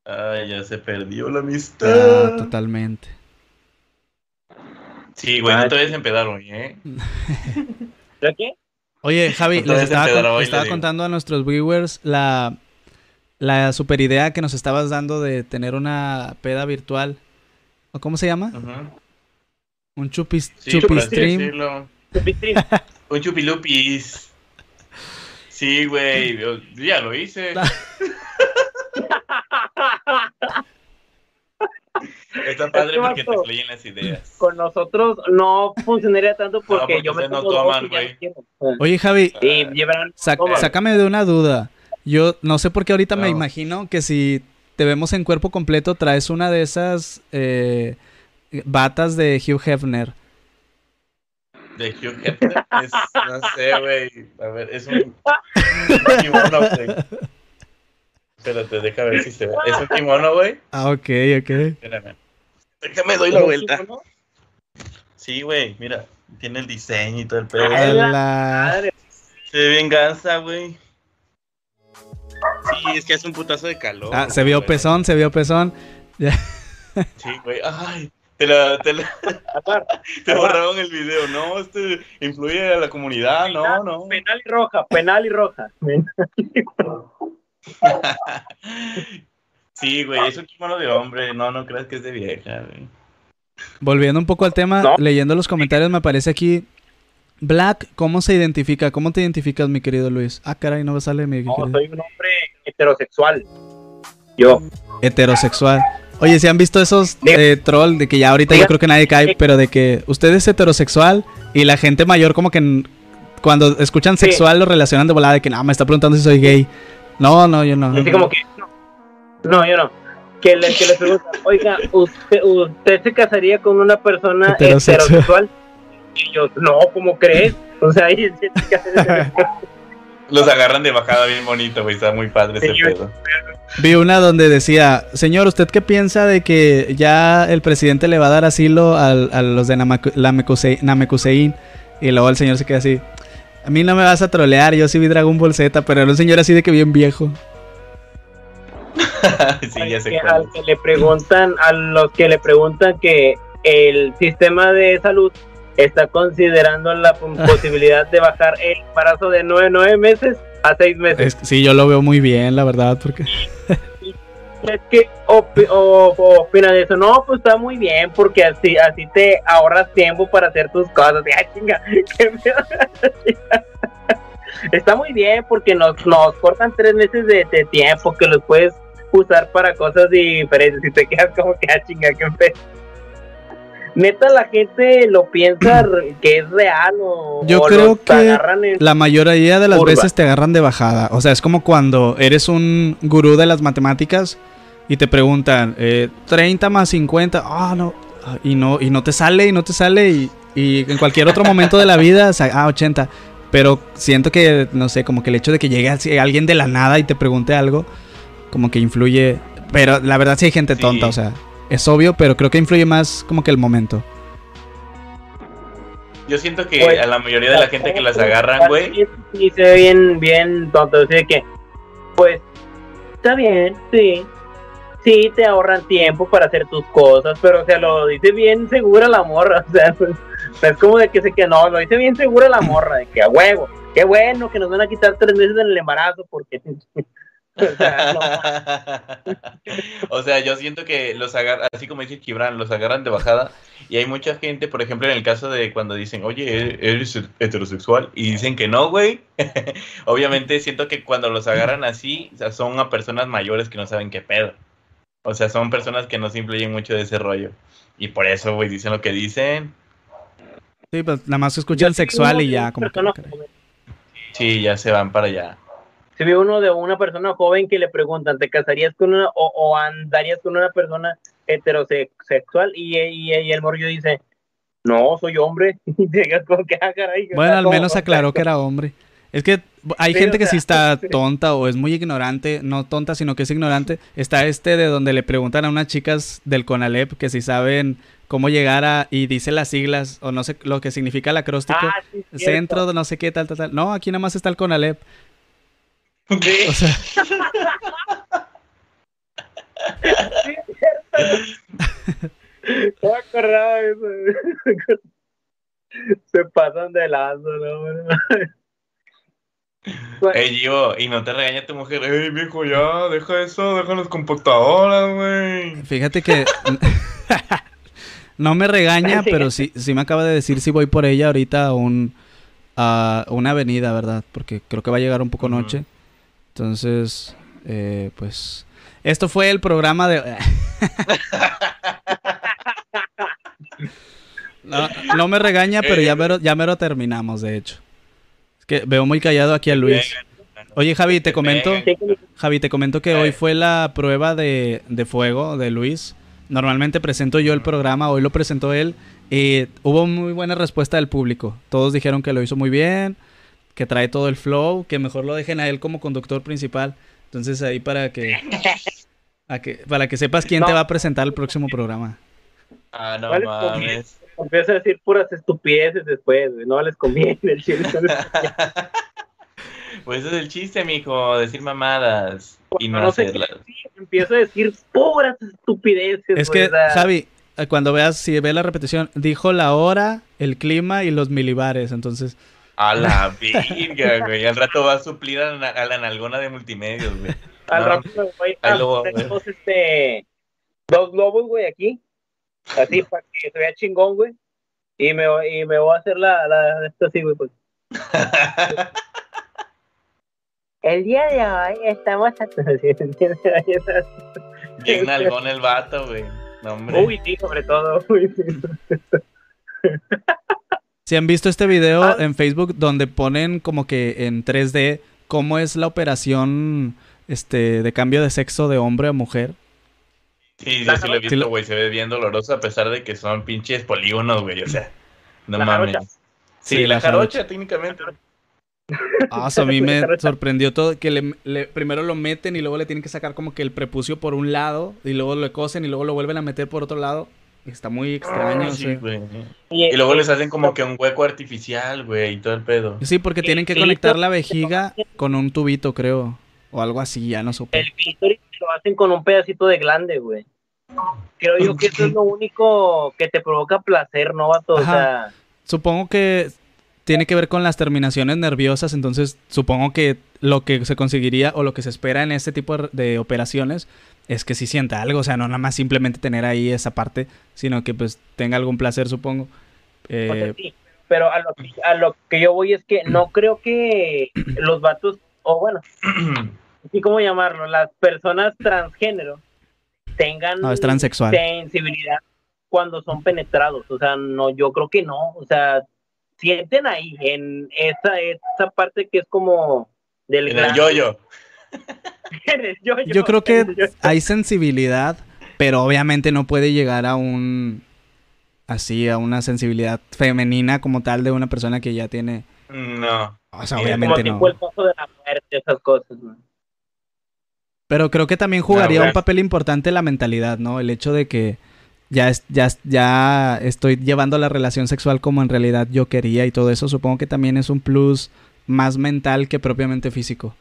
Ay, ya se perdió la amistad. totalmente. Sí, güey, no te vayas a empedar hoy, ¿eh? ¿Pero qué? Oye, Javi, No te les estaba, con- hoy, estaba digo. contando a nuestros viewers la, la super idea que nos estabas dando de tener una peda virtual. ¿O cómo se llama? Ajá. Un chupis, Sí, chupistream. Un chupilupis. Sí, güey. Ya lo hice. Está padre porque te fluyen las ideas. Con nosotros no funcionaría tanto porque, porque yo me no toman, güey. Oye, Javi, sac- toma. sácame de una duda. Yo no sé por qué ahorita me No. imagino que si te vemos en cuerpo completo traes una de esas eh, batas de Hugh Hefner. De Hugh Hefner. Es, no sé, güey. A ver, es un, un kimono, güey. Espérate, deja ver si se ve. Es un kimono, güey. Ah, ok, ok. Espérame. Déjame doy la vuelta. Sí, güey, mira. Tiene el diseño y todo el pedo. Madre. Se ve venganza, güey. Sí, es que hace un putazo de calor. Ah, se vio güey. pezón, se vio pezón. Sí, güey. Ay, te la, te la- Aparte, te borraron el video. No, este influye a la comunidad. No, no. Penal y roja, penal y roja. Sí, güey, es un kimono de hombre. No, no creas que es de vieja, güey. Volviendo un poco al tema, No. leyendo los comentarios me aparece aquí. Black, ¿cómo se identifica? ¿Cómo te identificas, mi querido Luis? Ah, caray, no me sale mi No, querido. soy un hombre heterosexual. Yo. heterosexual. Oye, ¿se han visto esos eh, troll de que ya ahorita yo creo que nadie cae, pero de que usted es heterosexual y la gente mayor como que cuando escuchan sexual lo relacionan de volada de que no, me está preguntando si soy gay. No, no, yo no. Así como que. No, no yo no. Que les, que les preguntan, oiga, ¿usted, ¿usted se casaría con una persona Heterosexual. heterosexual? Y yo, no, ¿cómo crees? O sea, ahí Los agarran de bajada bien bonito, güey. Está muy padre ese Sí, pedo. Vi una donde decía, señor, ¿usted qué piensa de que ya el presidente le va a dar asilo al- a, los de Namekusein? Y luego el señor se queda así. A mí no me vas a trolear, yo sí vi Dragon Ball Z, pero era un señor así de que bien viejo. sí, ya sé que, al que le preguntan, a los que le preguntan que el sistema de salud está considerando la posibilidad de bajar el embarazo de nueve, nueve meses a seis meses. Es- sí, yo lo veo muy bien, la verdad, porque... Es que opi- o- o opina de eso, no, pues está muy bien, porque así, así te ahorras tiempo para hacer tus cosas. Ay, chinga, qué pedo. Está muy bien porque nos, nos cortan tres meses de, de tiempo que los puedes usar para cosas diferentes y te quedas como que, ah, chinga, qué pedo. Neta, la gente lo piensa que es real o, Yo o creo que agarran en- La mayoría de las Curva. veces te agarran de bajada. O sea, es como cuando eres un gurú de las matemáticas y te preguntan, eh, 30 más 50, ah, no, y no, y no te sale, y no te sale, y, y en cualquier otro momento de la vida, sa- ah, 80. Pero siento que, no sé, como que el hecho de que llegue alguien de la nada y te pregunte algo, como que influye. Pero la verdad sí hay gente Sí. tonta, o sea, es obvio, pero creo que influye más como que el momento. Yo siento que Güey, a la mayoría de la gente que las agarran, güey, Y se ve bien, bien tonto. Así de que, pues, está bien, sí. Sí, te ahorran tiempo para hacer tus cosas, pero, o sea, lo dice bien segura la morra. O sea, pues, es como de que se que no, lo dice bien segura la morra, de que a huevo. Qué bueno que nos van a quitar tres meses en el embarazo, porque. o sea, no. o sea, yo siento que los agarran, así como dice Gibran, los agarran de bajada. Y hay mucha gente, por ejemplo, en el caso de cuando dicen, oye, eres heterosexual, y dicen que no, güey. Obviamente siento que cuando los agarran así, o sea, son a personas mayores que no saben qué pedo. O sea, son personas que no se influyen mucho de ese rollo. Y por eso, güey, dicen lo que dicen. Sí, pues nada más escuchan sexual y ya, como que... Sí, ya se van para allá. Si vi uno de una persona joven que le preguntan, ¿te casarías con una o, o andarías con una persona heterosexual? Y, y, y el morrillo dice, no, soy hombre. Ah. Bueno, al menos aclaró que era hombre. Es que hay Sí, gente o que sí sea, está tonta o es muy ignorante, no tonta, sino que es ignorante. Está este de donde le preguntan a unas chicas del CONALEP que si saben cómo llegar a y dice las siglas o no sé lo que significa el acróstico. Ah, sí. Centro de no sé qué, tal, tal, tal. No, aquí nada más está el CONALEP. Sí, O sea, no acordaba de eso. Se pasan de lazo, ¿no? Ey, Gio, y no te regaña tu mujer. Ey, viejo, ya, deja eso, deja las computadoras, güey. Fíjate que no me regaña, Sí. pero sí, sí me acaba de decir si voy por ella ahorita a, un, a una avenida, ¿verdad? Porque creo que va a llegar un poco noche. Entonces, eh, pues... Esto fue el programa de... no, no me regaña, pero ya mero, ya mero terminamos, de hecho. Es que veo muy callado aquí a Luis. Oye, Javi, te comento... Javi, te comento que hoy fue la prueba de, de fuego de Luis. Normalmente presento yo el programa, hoy lo presentó él y hubo muy buena respuesta del público. Todos dijeron que lo hizo muy bien, que trae todo el flow, que mejor lo dejen a él como conductor principal. Entonces ahí para que, a que para que sepas quién te va a presentar el próximo programa. Ah, no ¿Cuál es mames. Empieza a decir puras estupideces después. No les conviene el chile. Pues ese es el chiste, mijo, decir mamadas y no, No hacerlas. empiezo a decir puras estupideces. Es que, Javi, eh, cuando veas, si ves la repetición, dijo la hora, el clima y los milibares. Entonces, A la virga, güey. Al rato va a suplir a la, a la nalgona de multimedios, güey. Al rato me voy a dos, este, dos globos, güey, aquí. Así, para que se vea chingón, güey. Y me, voy- y me voy a hacer la, la esto así, güey, pues. El día de hoy estamos a... Bien nalgón el vato, güey. No. Uy, sí, sobre todo. Uy, sí. Si han visto este video Ah. en Facebook donde ponen como que en 3D cómo es la operación este de cambio de sexo de hombre a mujer. Sí, yo sí lo he Sí visto, lo- güey. Se ve bien doloroso a pesar de que son pinches polígonos, güey. O sea, no La mames. jarocha. Sí, Sí, la la jarocha, jarocha. técnicamente. Ah, eso a mí me sorprendió todo que le, le- primero lo meten y luego le tienen que sacar como que el prepucio por un lado y luego lo cosen y luego lo vuelven a meter por otro lado. Está muy extraño. Sí, sea. güey. Y, luego les hacen como que un hueco artificial, güey, y todo el pedo. Sí, porque tienen que conectar la vejiga con un tubito, creo. O algo así, ya no supe. El clítoris lo hacen con un pedacito de glande, güey. Creo yo que eso es lo único que te provoca placer, ¿no, vato? O sea, Supongo que tiene que ver con las terminaciones nerviosas, entonces supongo que lo que se conseguiría o lo que se espera en este tipo de operaciones es que sí sienta algo, o sea, no nada más simplemente tener ahí esa parte, sino que pues tenga algún placer, supongo. o sea, Eh, sí. Pero a lo, que- a lo que yo voy es que no creo que los vatos, o bueno, así como llamarlo, las personas transgénero tengan no, es transexual. sensibilidad cuando son penetrados. O sea, no, yo creo que no. O sea, sienten ahí, en esa, esa parte que es como del En el yoyo. En Yo creo que hay sensibilidad, pero obviamente no puede llegar a un así a una sensibilidad femenina como tal de una persona que ya tiene, No. o sea, Como como obviamente no. tipo el paso de la muerte, esas cosas. ¿no? Pero creo que también jugaría un papel importante la mentalidad, ¿no? El hecho de que ya, es- ya, ya estoy llevando la relación sexual como en realidad yo quería y todo eso, supongo que también es un plus más mental que propiamente físico.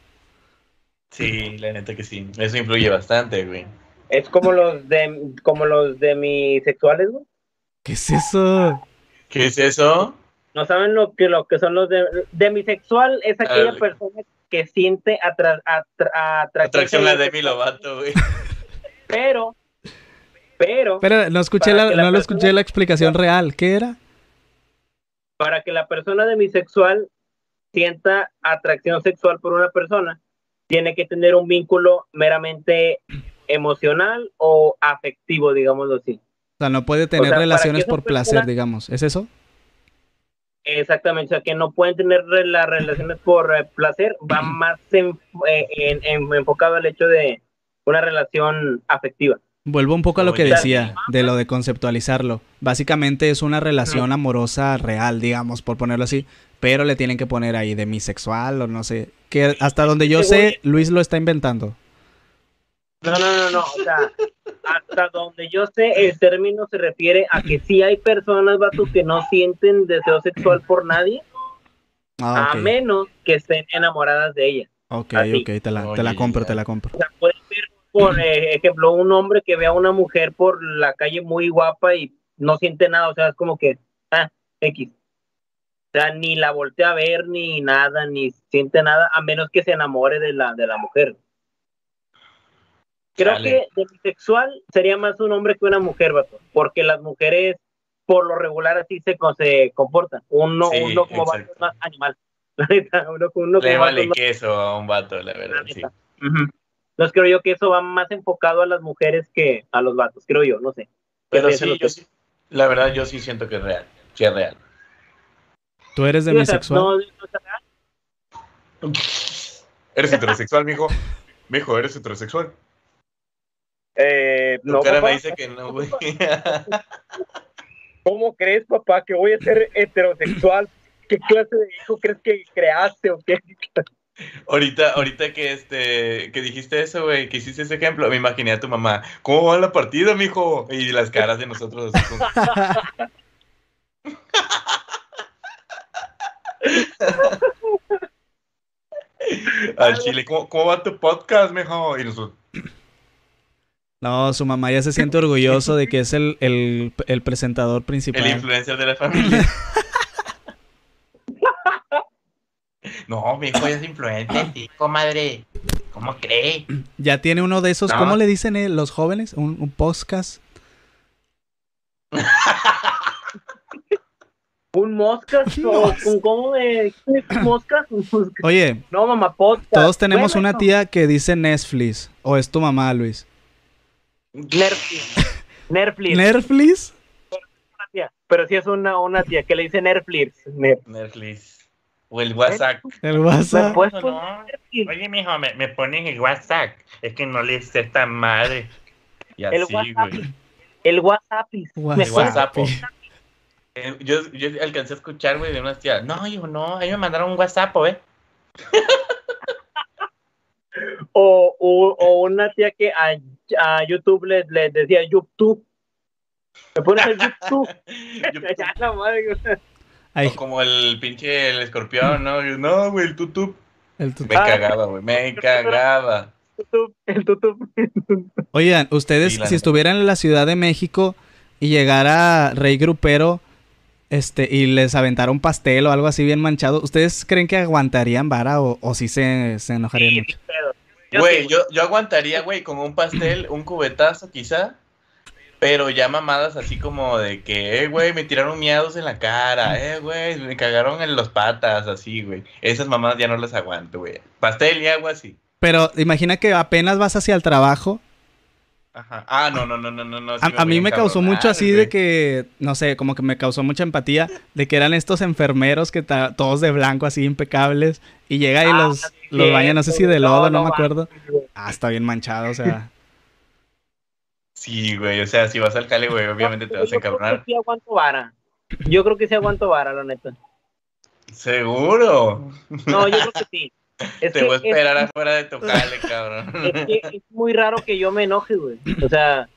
Sí, la neta que sí. Eso influye bastante, güey. Es como los de como los de mis sexuales, güey. ¿Qué es eso? ¿Qué es eso? No saben lo que lo que son los de demisexual es aquella persona que siente atra, atra- Atracción a Demi Lovato, güey. pero pero Pero no escuché la, no lo escuché la explicación real. ¿Qué era? para que la persona demisexual sienta atracción sexual por una persona, tiene que tener un vínculo meramente emocional o afectivo, digámoslo así. O sea, no puede tener sea, relaciones por placer, digamos. ¿Es eso? Exactamente, o sea, que no pueden tener las relaciones por eh, placer, va más en- eh, en- en- enfocado al hecho de una relación afectiva. Vuelvo un poco a lo que decía, de lo de conceptualizarlo. Básicamente es una relación amorosa real, digamos, por ponerlo así, pero le tienen que poner ahí demisexual o no sé. Que hasta donde yo sé, Luis lo está inventando. No, no, no, no, o sea, hasta donde yo sé, el término se refiere a que sí hay personas, vato, que no sienten deseo sexual por nadie, Ah, a menos que estén enamoradas de ella. Ok, así. ok, te la, te la compro, ya. te la compro. O sea, puede ser, por eh, ejemplo, un hombre que vea a una mujer por la calle muy guapa y no siente nada, o sea, es como que, ah, X. sea, ni la voltea a ver, ni nada, ni siente nada, a menos que se enamore de la, de la mujer. Creo Chale. que de bisexual sería más un hombre que una mujer, vato, porque las mujeres por lo regular así se, se comportan. Uno, Sí, uno como vato es más animal. Uno, uno Le como vale queso a un vato, la la verdad, sí. Entonces creo yo que eso va más enfocado a las mujeres que a los vatos, creo yo, no sé. Pero sí, yo sí, la verdad, yo sí siento que es real. Sí es real. ¿Tú eres demisexual? no, no. ¿Eres heterosexual, mijo? Mijo, ¿eres heterosexual? Eh, Tu no, cara papá, me dice que no, güey. ¿Cómo crees, papá, que voy a ser heterosexual? ¿Qué clase de hijo crees que creaste o qué? ahorita, ahorita que este, que dijiste eso, güey, que hiciste ese ejemplo, me imaginé a tu mamá. ¿Cómo va la partida, mijo? Y las caras de nosotros así como- Al chile, ¿cómo, cómo va tu podcast, mijo? Y nosotros, No, su mamá ya se siente orgulloso de que es el, el, el presentador el principal. influencer de la familia. No, mi hijo ya es influencer, sí, comadre. ¿Cómo cree? Ya tiene uno de esos, No. ¿cómo le dicen eh, los jóvenes? Un, un podcast. ¿Un moscas? ¿O un, ¿Cómo de qué es moscas? Oye, No, mamá, podcast. todos tenemos Bueno, una tía que dice Netflix. ¿O es tu mamá, Luis? Netflix. Netflix. ¿Netflix? una tía. Pero sí es una, una tía que le dice Netflix. Net- Netflix. O el WhatsApp. El ¿Me WhatsApp. No, poner no. Netflix? Oye, mijo, me, me ponen el WhatsApp. Es que no le sé esta madre. Y El así, WhatsApp. güey. El WhatsApp. please. ¿Me WhatsApp. puedes- WhatsApp. Eh, Yo, yo alcancé a escuchar, güey, de unas tías. No, hijo, no. Ellos me mandaron un WhatsApp, ¿eh? O, o, o una tía que a, a YouTube le, le decía YouTube. Me pones el YouTube. ya la madre. güey. Ay, O como el pinche el escorpión, ¿no? Yo, no, güey, el tutú. el tu- Me cagaba, güey. Me cagaba. YouTube, el YouTube. Oigan, ustedes, Sí, si neta. estuvieran en la Ciudad de México y llegara Rey Grupero este, y les aventara un pastel o algo así bien manchado, ¿ustedes creen que aguantarían vara o, o sí se, se enojarían Sí, mucho? Güey, yo, yo aguantaría, güey, con un pastel, un cubetazo quizá, pero ya mamadas así como de que, eh, güey, me tiraron miados en la cara, eh, güey, me cagaron en los patas, así, güey. Esas mamadas ya no las aguanto, güey. Pastel y agua, sí. Pero imagina que apenas vas hacia el trabajo. Ajá. Ah, no, no, no, no, no. no sí A, me a voy mí me causó encabronar, mucho así de que, no sé, como que me causó mucha empatía de que eran estos enfermeros que todos de blanco así impecables y llega y Ah, los, sí, los baña, no sé si de lodo, no, no me acuerdo. Ah, está bien manchado, o sea. Sí, güey, o sea, si vas al cale, güey, obviamente te Yo vas a creo que encabronar. sí aguanto vara. Yo creo que sí aguanto vara, la neta. Seguro. No, yo creo que sí. Es Te que voy a es- esperar afuera de tu cale, cabrón. es que es muy raro que yo me enoje, güey. O sea,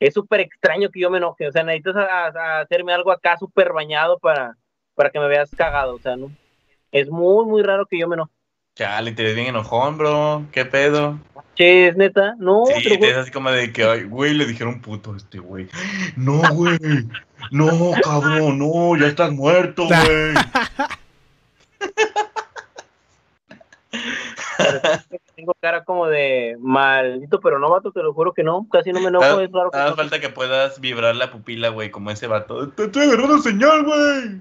es súper extraño que yo me enoje. O sea, necesitas a- a hacerme algo acá súper bañado para, para que me veas cagado. O sea, ¿no? Es muy, muy raro que yo me enoje. Chale, te ves bien enojón, bro. ¿Qué pedo? Che, es neta. No, Sí, te ves así como de que, ay, güey, le dijeron puto a este güey. No, güey. No, cabrón, no, ya estás muerto, güey. tengo cara como de maldito, pero no, vato, te lo juro que no. Casi no me enojo. Ah, es raro que no. falta que puedas vibrar la pupila, güey, como ese vato. Te estoy agarrando señal, güey.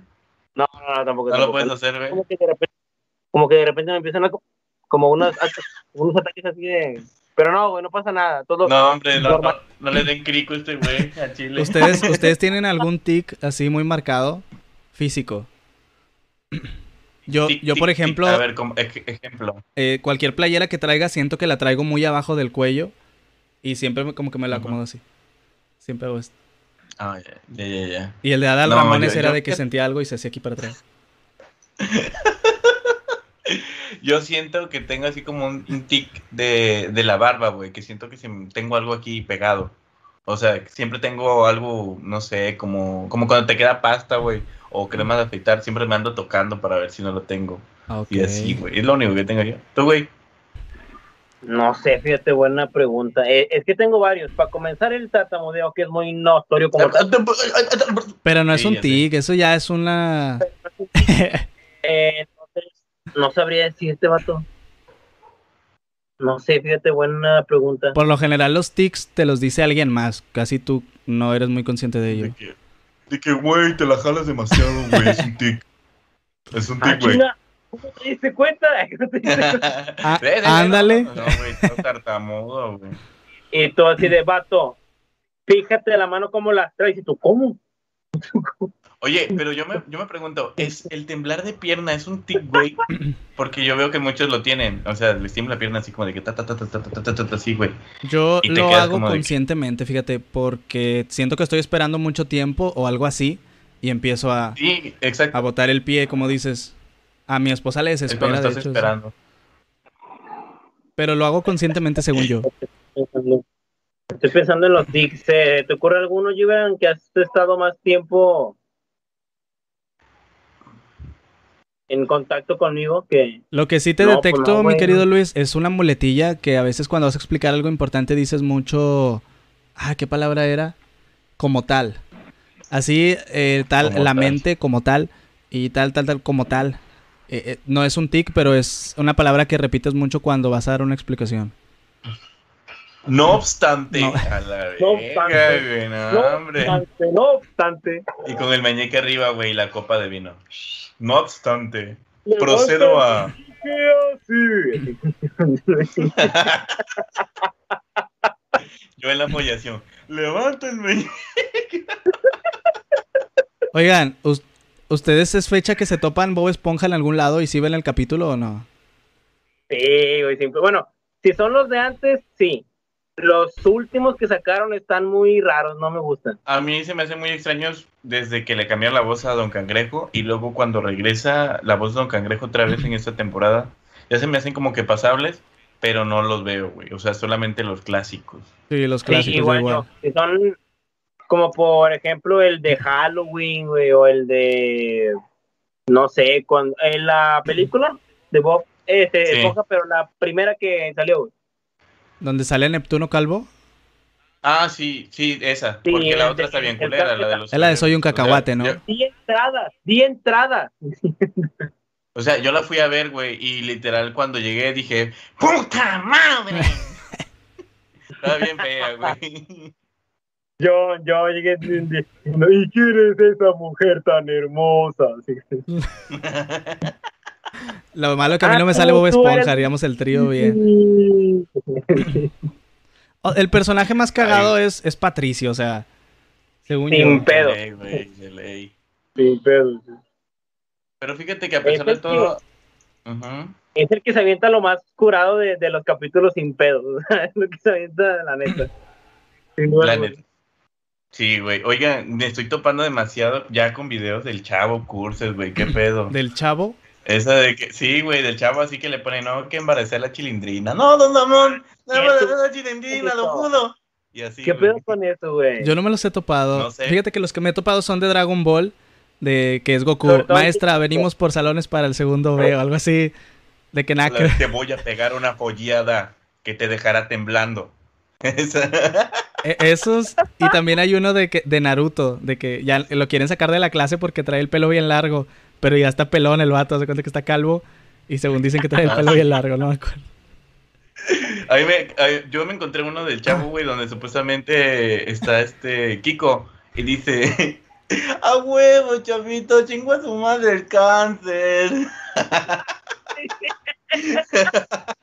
No, no, no, tampoco. No lo puedes hacer, güey. como que de repente, como que de repente me empiezan a co- como unos, unos ataques así de pero no, güey, no pasa nada. Todo No, hombre, no, no, normal. no le den crico a este güey a Chile. ¿Ustedes, ¿Ustedes tienen algún tic así muy marcado? Físico. Yo, Tic, yo por tic. ejemplo, A ver, como, ej- ejemplo. eh, cualquier playera que traiga, siento que la traigo muy abajo del cuello. Y siempre como que me la acomodo así. Siempre hago esto. Ah, ya, ya, ya. Y el de Adal No, Ramones yo- era yo- de que sentía algo y se hacía aquí para atrás. Yo siento que tengo así como un, tic de, de la barba, güey, que siento que me- tengo algo aquí pegado. O sea, siempre tengo algo, no sé, como, como cuando te queda pasta, güey, o crema de afeitar, siempre me ando tocando para ver si no lo tengo. Ah. Y así, güey, es lo único que tengo yo. ¿Tú, güey? No sé, fíjate, buena pregunta. Eh, es que tengo varios. Para comenzar, el tartamudeo, que es muy notorio como Pero no es Sí, un sé. tic, eso ya es una... Eh, entonces, no sabría decirte, vato. No sé, fíjate, buena pregunta. Por lo general los tics te los dice alguien más. Casi tú no eres muy consciente de ello. De que, güey, te la jalas demasiado, güey. Es un tic. Es un Ah, tic, güey. chinga, ¿Cómo te diste cuenta? ¿Cómo te diste cuenta? Ah, ándale. No, güey, no tartamudo, güey. Y tú así de vato, fíjate la mano cómo la traes. Y tú, ¿cómo? Oye, pero yo me, yo me pregunto, ¿es el temblar de pierna es un tic, güey? Porque yo veo que muchos lo tienen. O sea, les tiembla la pierna así como de que ta, ta, ta, ta, ta, ta, ta, ta, ta, así, güey. Yo lo hago que- conscientemente, fíjate, porque siento que estoy esperando mucho tiempo o algo así y empiezo a, Sí, exacto. a botar el pie, como dices. A mi esposa le Es desespera, de hecho, esperando. pero lo hago conscientemente según yo. Estoy pensando en los tics. ¿Te ocurre alguno, Gibran, que has estado más tiempo en contacto conmigo que Lo que sí te No, pues detecto, no, mi querido. Luis, es una muletilla que a veces cuando vas a explicar algo importante dices mucho... Ah, ¿qué palabra era? Como tal. Así, eh, tal, Como la tal. mente como tal y tal, tal, tal, como tal. Eh, eh, no es un tic, pero es una palabra que repites mucho cuando vas a dar una explicación. No obstante, No. a la No verga, obstante. güey, no, no hombre. obstante, no obstante, Y con el meñique arriba, güey, la copa de vino. No obstante, procedo a... Sí. Yo en la el meñique. Oigan, us- ¿ustedes es fecha que se topan Bob Esponja en algún lado y si ven el capítulo o no? Sí, güey, siempre. Bueno, si son los de antes, sí. Los últimos que sacaron están muy raros, no me gustan. A mí se me hacen muy extraños desde que le cambiaron la voz a Don Cangrejo y luego cuando regresa la voz de Don Cangrejo otra vez en esta temporada, ya se me hacen como que pasables, pero no los veo, güey. O sea, solamente los clásicos. Sí, los Sí, clásicos igual, igual. no. Son como por ejemplo el de Halloween, güey, o el de no sé, con en la película de Bob este, Sí. Esponja, pero la primera que salió, güey. Donde sale Neptuno Calvo. Ah, sí, sí, esa. Sí, porque la otra de- está bien culera, la de los... Es la de Soy un cacahuate, ¿no? Di entradas, di entradas. O sea, yo la fui a ver, güey, y literal cuando llegué dije, ¡Puta madre! Estaba bien fea, güey. Yo, yo llegué diciendo, ¿y quién es esa mujer tan hermosa? Lo malo es que a mí Ah, no me sale Bob Esponja, eres- haríamos el trío bien. El personaje más cagado es, es Patricio, o sea, según Sin yo. pedo. De ley, güey, de ley. Sin pedo. Pero fíjate que a pesar Es de todo... Es el que se avienta lo más curado de, de los capítulos sin pedo. es lo que se avienta, la neta. Sin duda La neta. Sí, güey. Oigan, me estoy topando demasiado ya con videos del chavo cursos, güey. ¿Qué pedo? Del chavo. Esa de que, sí, güey, del chavo así que le pone, no, que embaracé la chilindrina. No, don Ramón, no embaracé la chilindrina, lo juro. Y así, ¿Qué pedo con eso, güey? Yo no me los he topado. No sé. Fíjate que los que me he topado son de Dragon Ball, de que es Goku. Maestra, en- venimos por salones para el segundo B o algo así. De que nada que. Te voy a pegar una follada que te dejará temblando. Esa. E- Esos, y también hay uno de, que, de Naruto, de que ya lo quieren sacar de la clase porque trae el pelo bien largo, pero ya está pelón el vato, se cuenta que está calvo, y según dicen que trae el pelo bien largo, no me me- yo me encontré uno del chavo, güey, donde supuestamente está este Kiko y dice, a huevo, chavito, chingo a su madre el cáncer.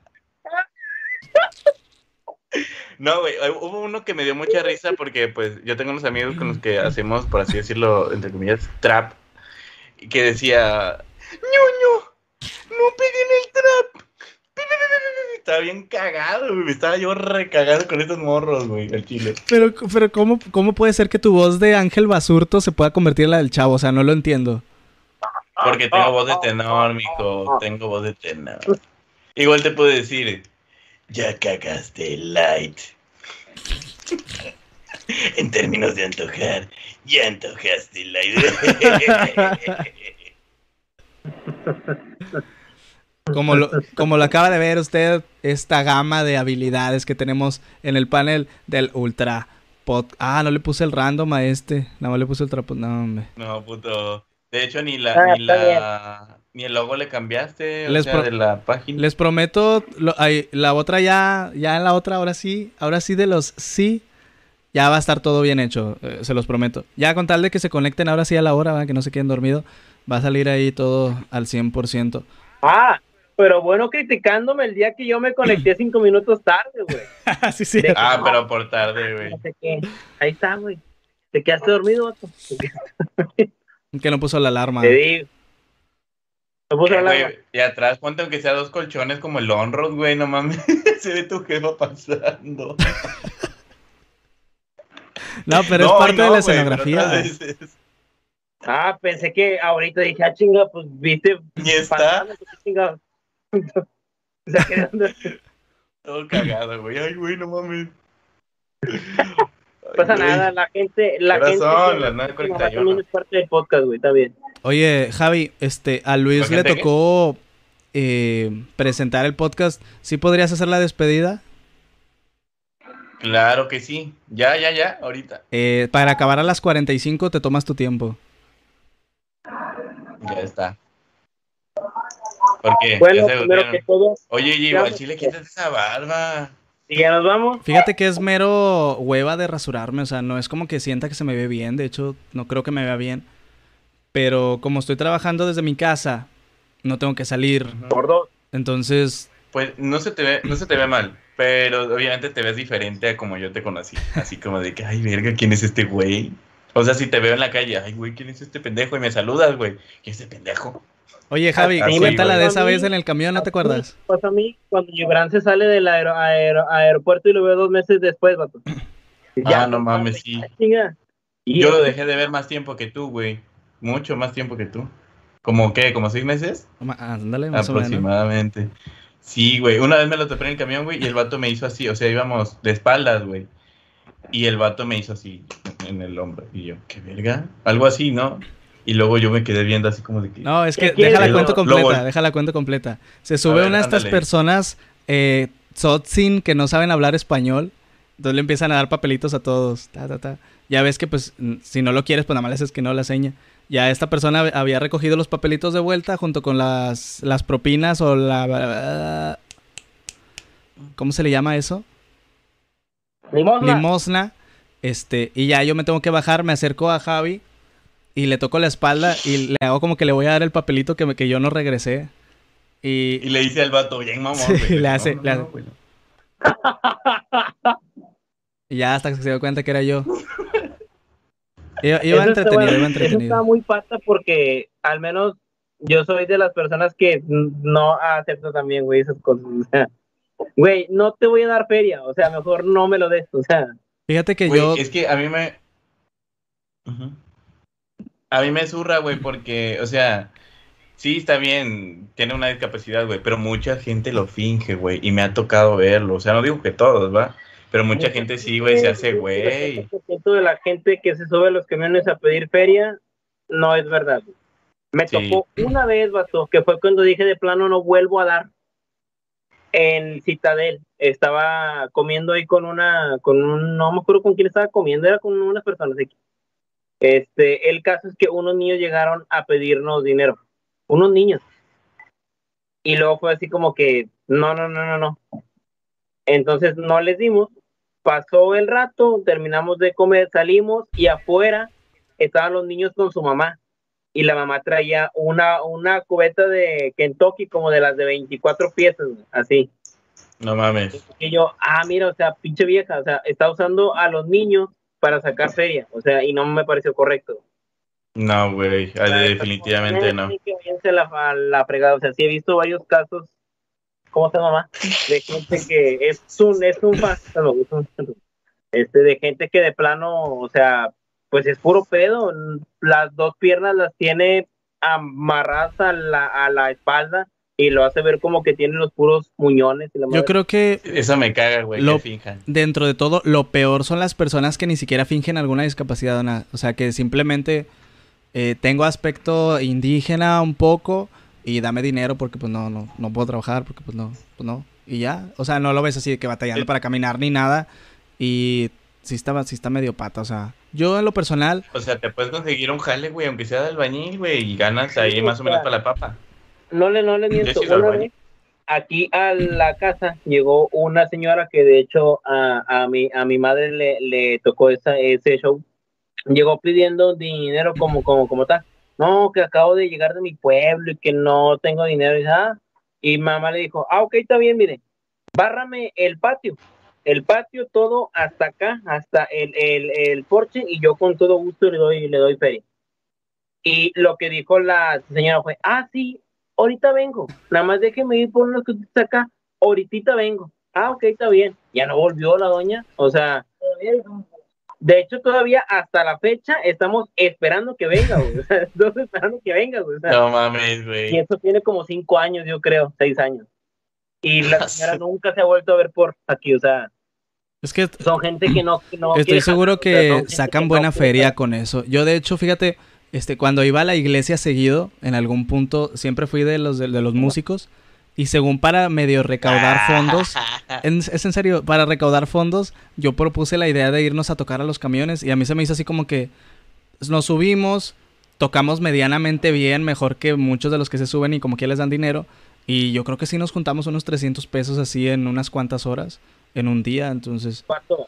No, güey, hay- hubo uno que me dio mucha risa porque pues yo tengo unos amigos con los que hacemos, por así decirlo, entre comillas, trap, que decía, ñoño, no peguen el trap. Estaba bien cagado, güey. Estaba yo recagado con estos morros, güey, el chile. Pero, pero ¿cómo, ¿cómo puede ser que tu voz de Ángel Basurto se pueda convertir en la del chavo? O sea, no lo entiendo. Porque tengo voz de tenor, mijo. Tengo voz de tenor. Igual te puedo decir, ya cagaste el light. en términos de antojar, ya antojaste el light. Como lo, como lo acaba de ver usted, esta gama de habilidades que tenemos en el panel del Ultra Pod. Ah, no le puse el random a este. Nada más le puse Ultra Pod. No, hombre. no, puto. De hecho, ni la, Ah, ni la, el logo le cambiaste, o Les sea, pro- de la página. Les prometo, lo- ay, la otra ya, ya en la otra, ahora sí, ahora sí de los sí, ya va a estar todo bien hecho, eh, se los prometo. Ya con tal de que se conecten ahora sí a la hora, ¿va? que no se queden dormidos, va a salir ahí todo al 100%. Ah, pero bueno criticándome el día que yo me conecté cinco minutos tarde, güey. sí, sí. De- Ah, pero por tarde, güey. No sé qué. Ahí está, güey. ¿Te quedaste dormido, vato? Que no puso la alarma. Te digo. Me puso la güey, y atrás ponte aunque sea dos colchones como el Onrod, güey, no mames. Se ve tu jefa pasando. No, pero es parte no, de la escenografía. Ah, pensé que ahorita dije, ah, chinga, pues viste. Ni está chinga. Todo cagado, güey. Ay, güey, no mames. No pasa Ay, nada, la gente, la ¿Qué gente que- Las que 9:41. mamá también es parte del podcast, güey, está bien. Oye, Javi, este, a Luis ¿La le tocó eh, presentar el podcast. ¿Sí podrías hacer la despedida? Claro que sí. Ya, ya, ya, ahorita. Eh, para acabar a las 45 te tomas tu tiempo. Ya está. ¿Por qué? Bueno, Ya se primero que todo, Oye, Gio, al chile quítate esa barba. si ya nos vamos, Fíjate que es mero hueva de rasurarme, o sea, no es como que sienta que se me ve bien, de hecho, no creo que me vea bien. Pero como estoy trabajando desde mi casa, no tengo que salir. por dos. Entonces, Pues no se te ve, no se te ve mal, pero obviamente te ves diferente a como yo te conocí. Así como de que, ay, verga, ¿quién es este güey? O sea, si te veo en la calle, ay, güey, ¿quién es este pendejo? Y me saludas, güey. ¿Quién es este pendejo? oye Javi, Así, cuéntala güey. de esa vez en el camión, ¿no te acuerdas? Pasa a mí cuando Gibran se sale del aero- aero- aeropuerto y lo veo dos meses después, vato. Ah, no mames, sí. Y Yo lo dejé de ver más tiempo que tú, güey. Mucho más tiempo que tú. ¿Como qué? ¿Como seis meses? Ma- Ándale, más o menos. Sí, güey. Una vez me lo topé en el camión, güey, y el vato me hizo así. O sea, íbamos de espaldas, güey. Y el vato me hizo así en el hombro. Y yo, ¿qué verga? Algo así, ¿no? Y luego yo me quedé viendo así como de que. No, es que deja la cuenta completa, deja la cuenta completa. Se sube ver, una de estas ándale. personas, eh, tzotzin, que no saben hablar español. Entonces le empiezan a dar papelitos a todos. Ta, ta, ta. Ya ves que, pues, si no lo quieres, pues nada más le haces que no la seña. Ya esta persona hab- había recogido los papelitos de vuelta junto con las, las propinas o la... ¿Cómo se le llama eso? Limosna. limosna. Este, y ya yo me tengo que bajar, me acerco a Javi y le toco la espalda y le hago como que le voy a dar el papelito que, me- que yo no regresé. Y, Y le dice al vato, bien mamón, Sí, güey. le hace- no, le no, hace. no. y ya hasta que se dio cuenta que era yo. Iba, iba Eso está entretenido, bueno. iba Eso entretenido. está muy pata porque al menos yo soy de las personas que no acepto también, güey, esas cosas. O sea, güey, no te voy a dar feria, o sea, mejor no me lo des, o sea, Fíjate que Güey, yo... es que a mí me. A mí me zurra, güey, porque, o sea, sí está bien, tiene una discapacidad, güey, pero mucha gente lo finge, güey, y me ha tocado verlo. O sea, no digo que todos, ¿va? Pero mucha gente sí, güey, se hace, güey. El 70% de la gente que se sube a los camiones a pedir feria no es verdad. Me Sí. tocó una vez, vato, que fue cuando dije de plano no vuelvo a dar en Citadel. Estaba comiendo ahí con una, con un, no me acuerdo con quién estaba comiendo, era con unas personas aquí. Este, el caso es que unos niños llegaron a pedirnos dinero, unos niños. Y luego fue así como que, no, no, no, no, no. Entonces no les dimos, pasó el rato, terminamos de comer, salimos y afuera estaban los niños con su mamá y la mamá traía una, una cubeta de Kentucky como de las de 24 piezas, así. No mames. Y yo, ah, mira, o sea, pinche vieja, o sea, está usando a los niños para sacar feria, o sea, y no me pareció correcto. No, güey, definitivamente no. Que váyanse a la, la fregada, o sea, sí he visto varios casos, ¿cómo se llama? De gente que es un, es un este, de gente que de plano, o sea, pues es puro pedo, las dos piernas las tiene amarradas a la, a la espalda y lo hace ver como que tiene los puros muñones. Y la Yo creo que Eso me caga, güey, Lo- que finjan. dentro de todo, lo peor son las personas que ni siquiera fingen alguna discapacidad o nada. O sea, que simplemente eh, tengo aspecto indígena un poco y dame dinero porque pues no, no, no puedo trabajar, porque pues no, pues no. Y ya, o sea, no lo ves así de que batallando Sí. para caminar ni nada. Y sí está, sí está medio pata, o sea, Yo en lo personal, O sea, te puedes conseguir un jale, güey, aunque sea de albañil, güey, y ganas ahí más o menos para la papa. No le, no le miento. Una vez, aquí a la casa llegó una señora que de hecho a, a mi, a mi madre le, le tocó esa, ese show. Llegó pidiendo dinero como, como, como tal. No, que acabo de llegar de mi pueblo y que no tengo dinero. Y, ah, y mamá le dijo, ah, ok, está bien, mire, bárrame el patio. El patio todo hasta acá, hasta el, el, el porche, y yo con todo gusto le doy, le doy feria. Y lo que dijo la señora fue, ah, sí, ahorita vengo, nada más déjeme ir por unos que acá, ahorita vengo. Ah, ok, está bien. Ya no volvió la doña, o sea, de hecho todavía hasta la fecha estamos esperando que venga, güey. O sea, estamos esperando que venga, güey. O sea, No mames, y güey. eso tiene como cinco años, yo creo, seis años. Y la señora nunca se ha vuelto a ver por aquí, o sea, es que son gente que no... que no Estoy seguro jalar, o sea, que sacan que buena no- feria con eso. Yo de hecho, fíjate, este, cuando iba a la iglesia seguido, en algún punto, siempre fui de los de, de los músicos y según para medio recaudar fondos, en- es en serio, para recaudar fondos, yo propuse la idea de irnos a tocar a los camiones y a mí se me hizo así como que nos subimos, tocamos medianamente bien, mejor que muchos de los que se suben y como que les dan dinero. Y yo creo que sí nos juntamos unos 300 pesos así en unas cuantas horas, en un día, entonces... Pato,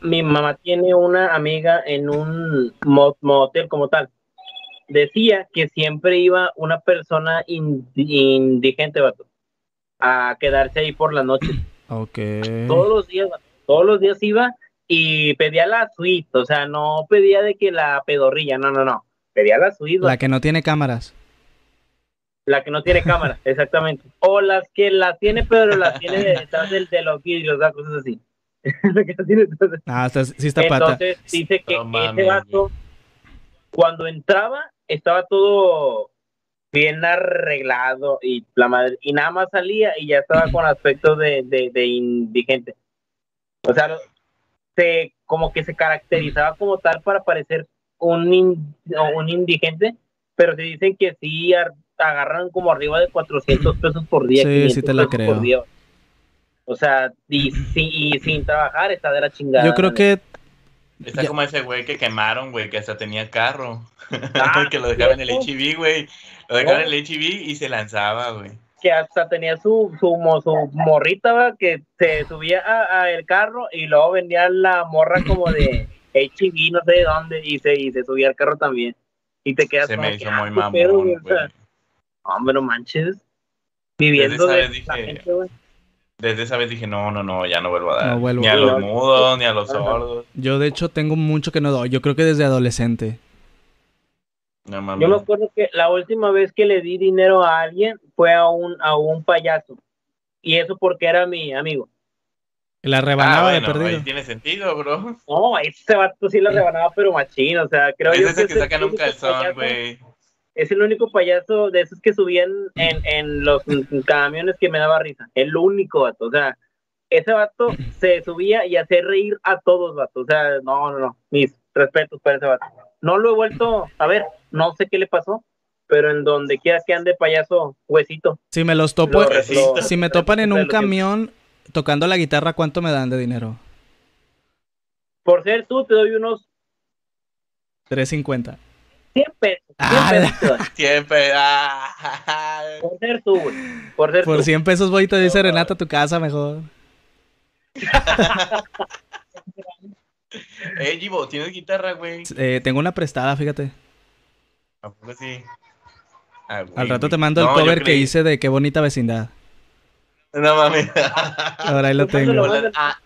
mi mamá tiene una amiga en un mo- motel como tal. Decía que siempre iba una persona in- indigente, vato, a quedarse ahí por la noche. Ok. Todos los días, vato, todos los días iba y pedía la suite, o sea, no pedía de que la pedorrilla, no, no, no. Pedía la suite, La que no tiene cámaras. la que no tiene cámara, exactamente. O las que las tiene, pero las tiene detrás del, de los vidrios, cosas así. La que las tiene detrás de- Ah, está, sí está pata. Entonces dice que No ese vato, cuando entraba, estaba todo bien arreglado y la madre, y nada más salía y ya estaba con aspecto de, de, de indigente. O sea, se, como que se caracterizaba como tal para parecer un, in- un indigente, pero se dicen que sí ar- agarran como arriba de 400 pesos por día. Sí, 500 sí te la creo. O sea, y, y sin trabajar está de la chingada. Yo creo que Está Ya. como ese güey que quemaron, güey, que hasta tenía carro. Ah, que lo dejaban en el. HIV, güey. Lo dejaban en el HIV y se lanzaba, güey. que hasta tenía su, su, su morrita ¿va? que se subía a, a el carro y luego venía la morra como de HIV, no sé de dónde, y se, y se subía al carro también. Y te quedas Se como me hizo ah, muy mamón, pedo, güey. o sea, hombre, no manches. Viviendo de la gente, güey. Desde esa vez dije, no, no, no, ya no vuelvo a dar. No vuelvo. Ni a los mudos, ni a los sordos. yo de hecho tengo mucho que no doy. Yo creo que desde adolescente. No mames. Yo me acuerdo que la última vez que le di dinero a alguien fue a un, a un payaso. Y eso porque era mi amigo. La Ah, rebanaba de bueno, perdido. ahí tiene sentido, bro. No, ese vato sí la rebanaba, pero machín. O sea, creo Es yo ese que sacan un calzón, güey. Es el único payaso de esos que subían en, en los camiones que me daba risa. El único vato. O sea, ese vato se subía y hacía reír a todos, vato. O sea, no, no, no. Mis respetos para ese vato. No lo he vuelto a ver. No sé qué le pasó. Pero en donde quiera que ande payaso, huesito. Si me los topo, Lo- lo- si me topan en un camión tocando la guitarra, ¿cuánto me dan de dinero? Por ser tú, te doy unos 350. 100 pesos. 100 Ah, pesos te doy. Siempre. ah, Por ser tú, güey. Por ser Por tú. 100 pesos voy y te doy serenata a tu casa mejor. Eh, Givo, ¿tienes guitarra, güey? Eh, tengo una prestada, fíjate. ¿A poco sí? Ah, güey, Al rato güey. te mando No, el cover que hice de qué bonita vecindad. No mames. Ahora ahí lo tengo. Ah,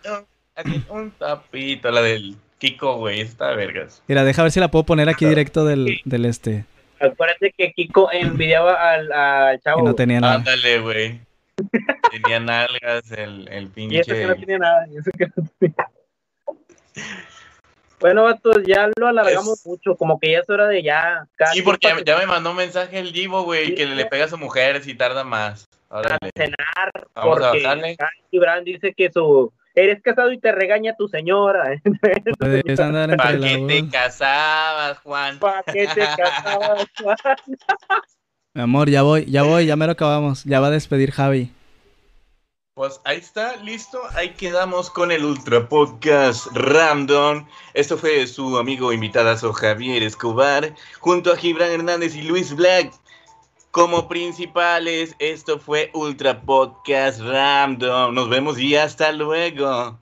un tapito, la del Kiko, güey. Está de vergas. Mira, deja ver si la puedo poner aquí directo del, del este. Acuérdate que Kiko envidiaba al, al chavo. Y no tenía nada. Ándale, güey. Tenía nalgas el, el Y eso que no pinche. tenía nada. y eso que no tenía. Bueno, vatos, ya lo alargamos Es- mucho, como que ya es hora de ya. casi Sí, porque ya, me mandó un mensaje el Givo, güey, que le pega a su mujer si tarda más. Órale. cenar, Vamos a porque bajarle. Casi Brand dice que su eres casado y te regaña tu señora. Puedes ¿Para qué te casabas, Juan? ¿Para qué te casabas, Juan? Mi amor, ya voy, ya voy, ya me lo acabamos. Ya va a despedir Javi. Pues ahí está, listo. Ahí quedamos con el Ultra Podcast Random. Esto fue su amigo invitadazo Javier Escobar, junto a Gibran Hernández y Luis Black. Como principales, esto fue Ultra Podcast Random. Nos vemos y hasta luego.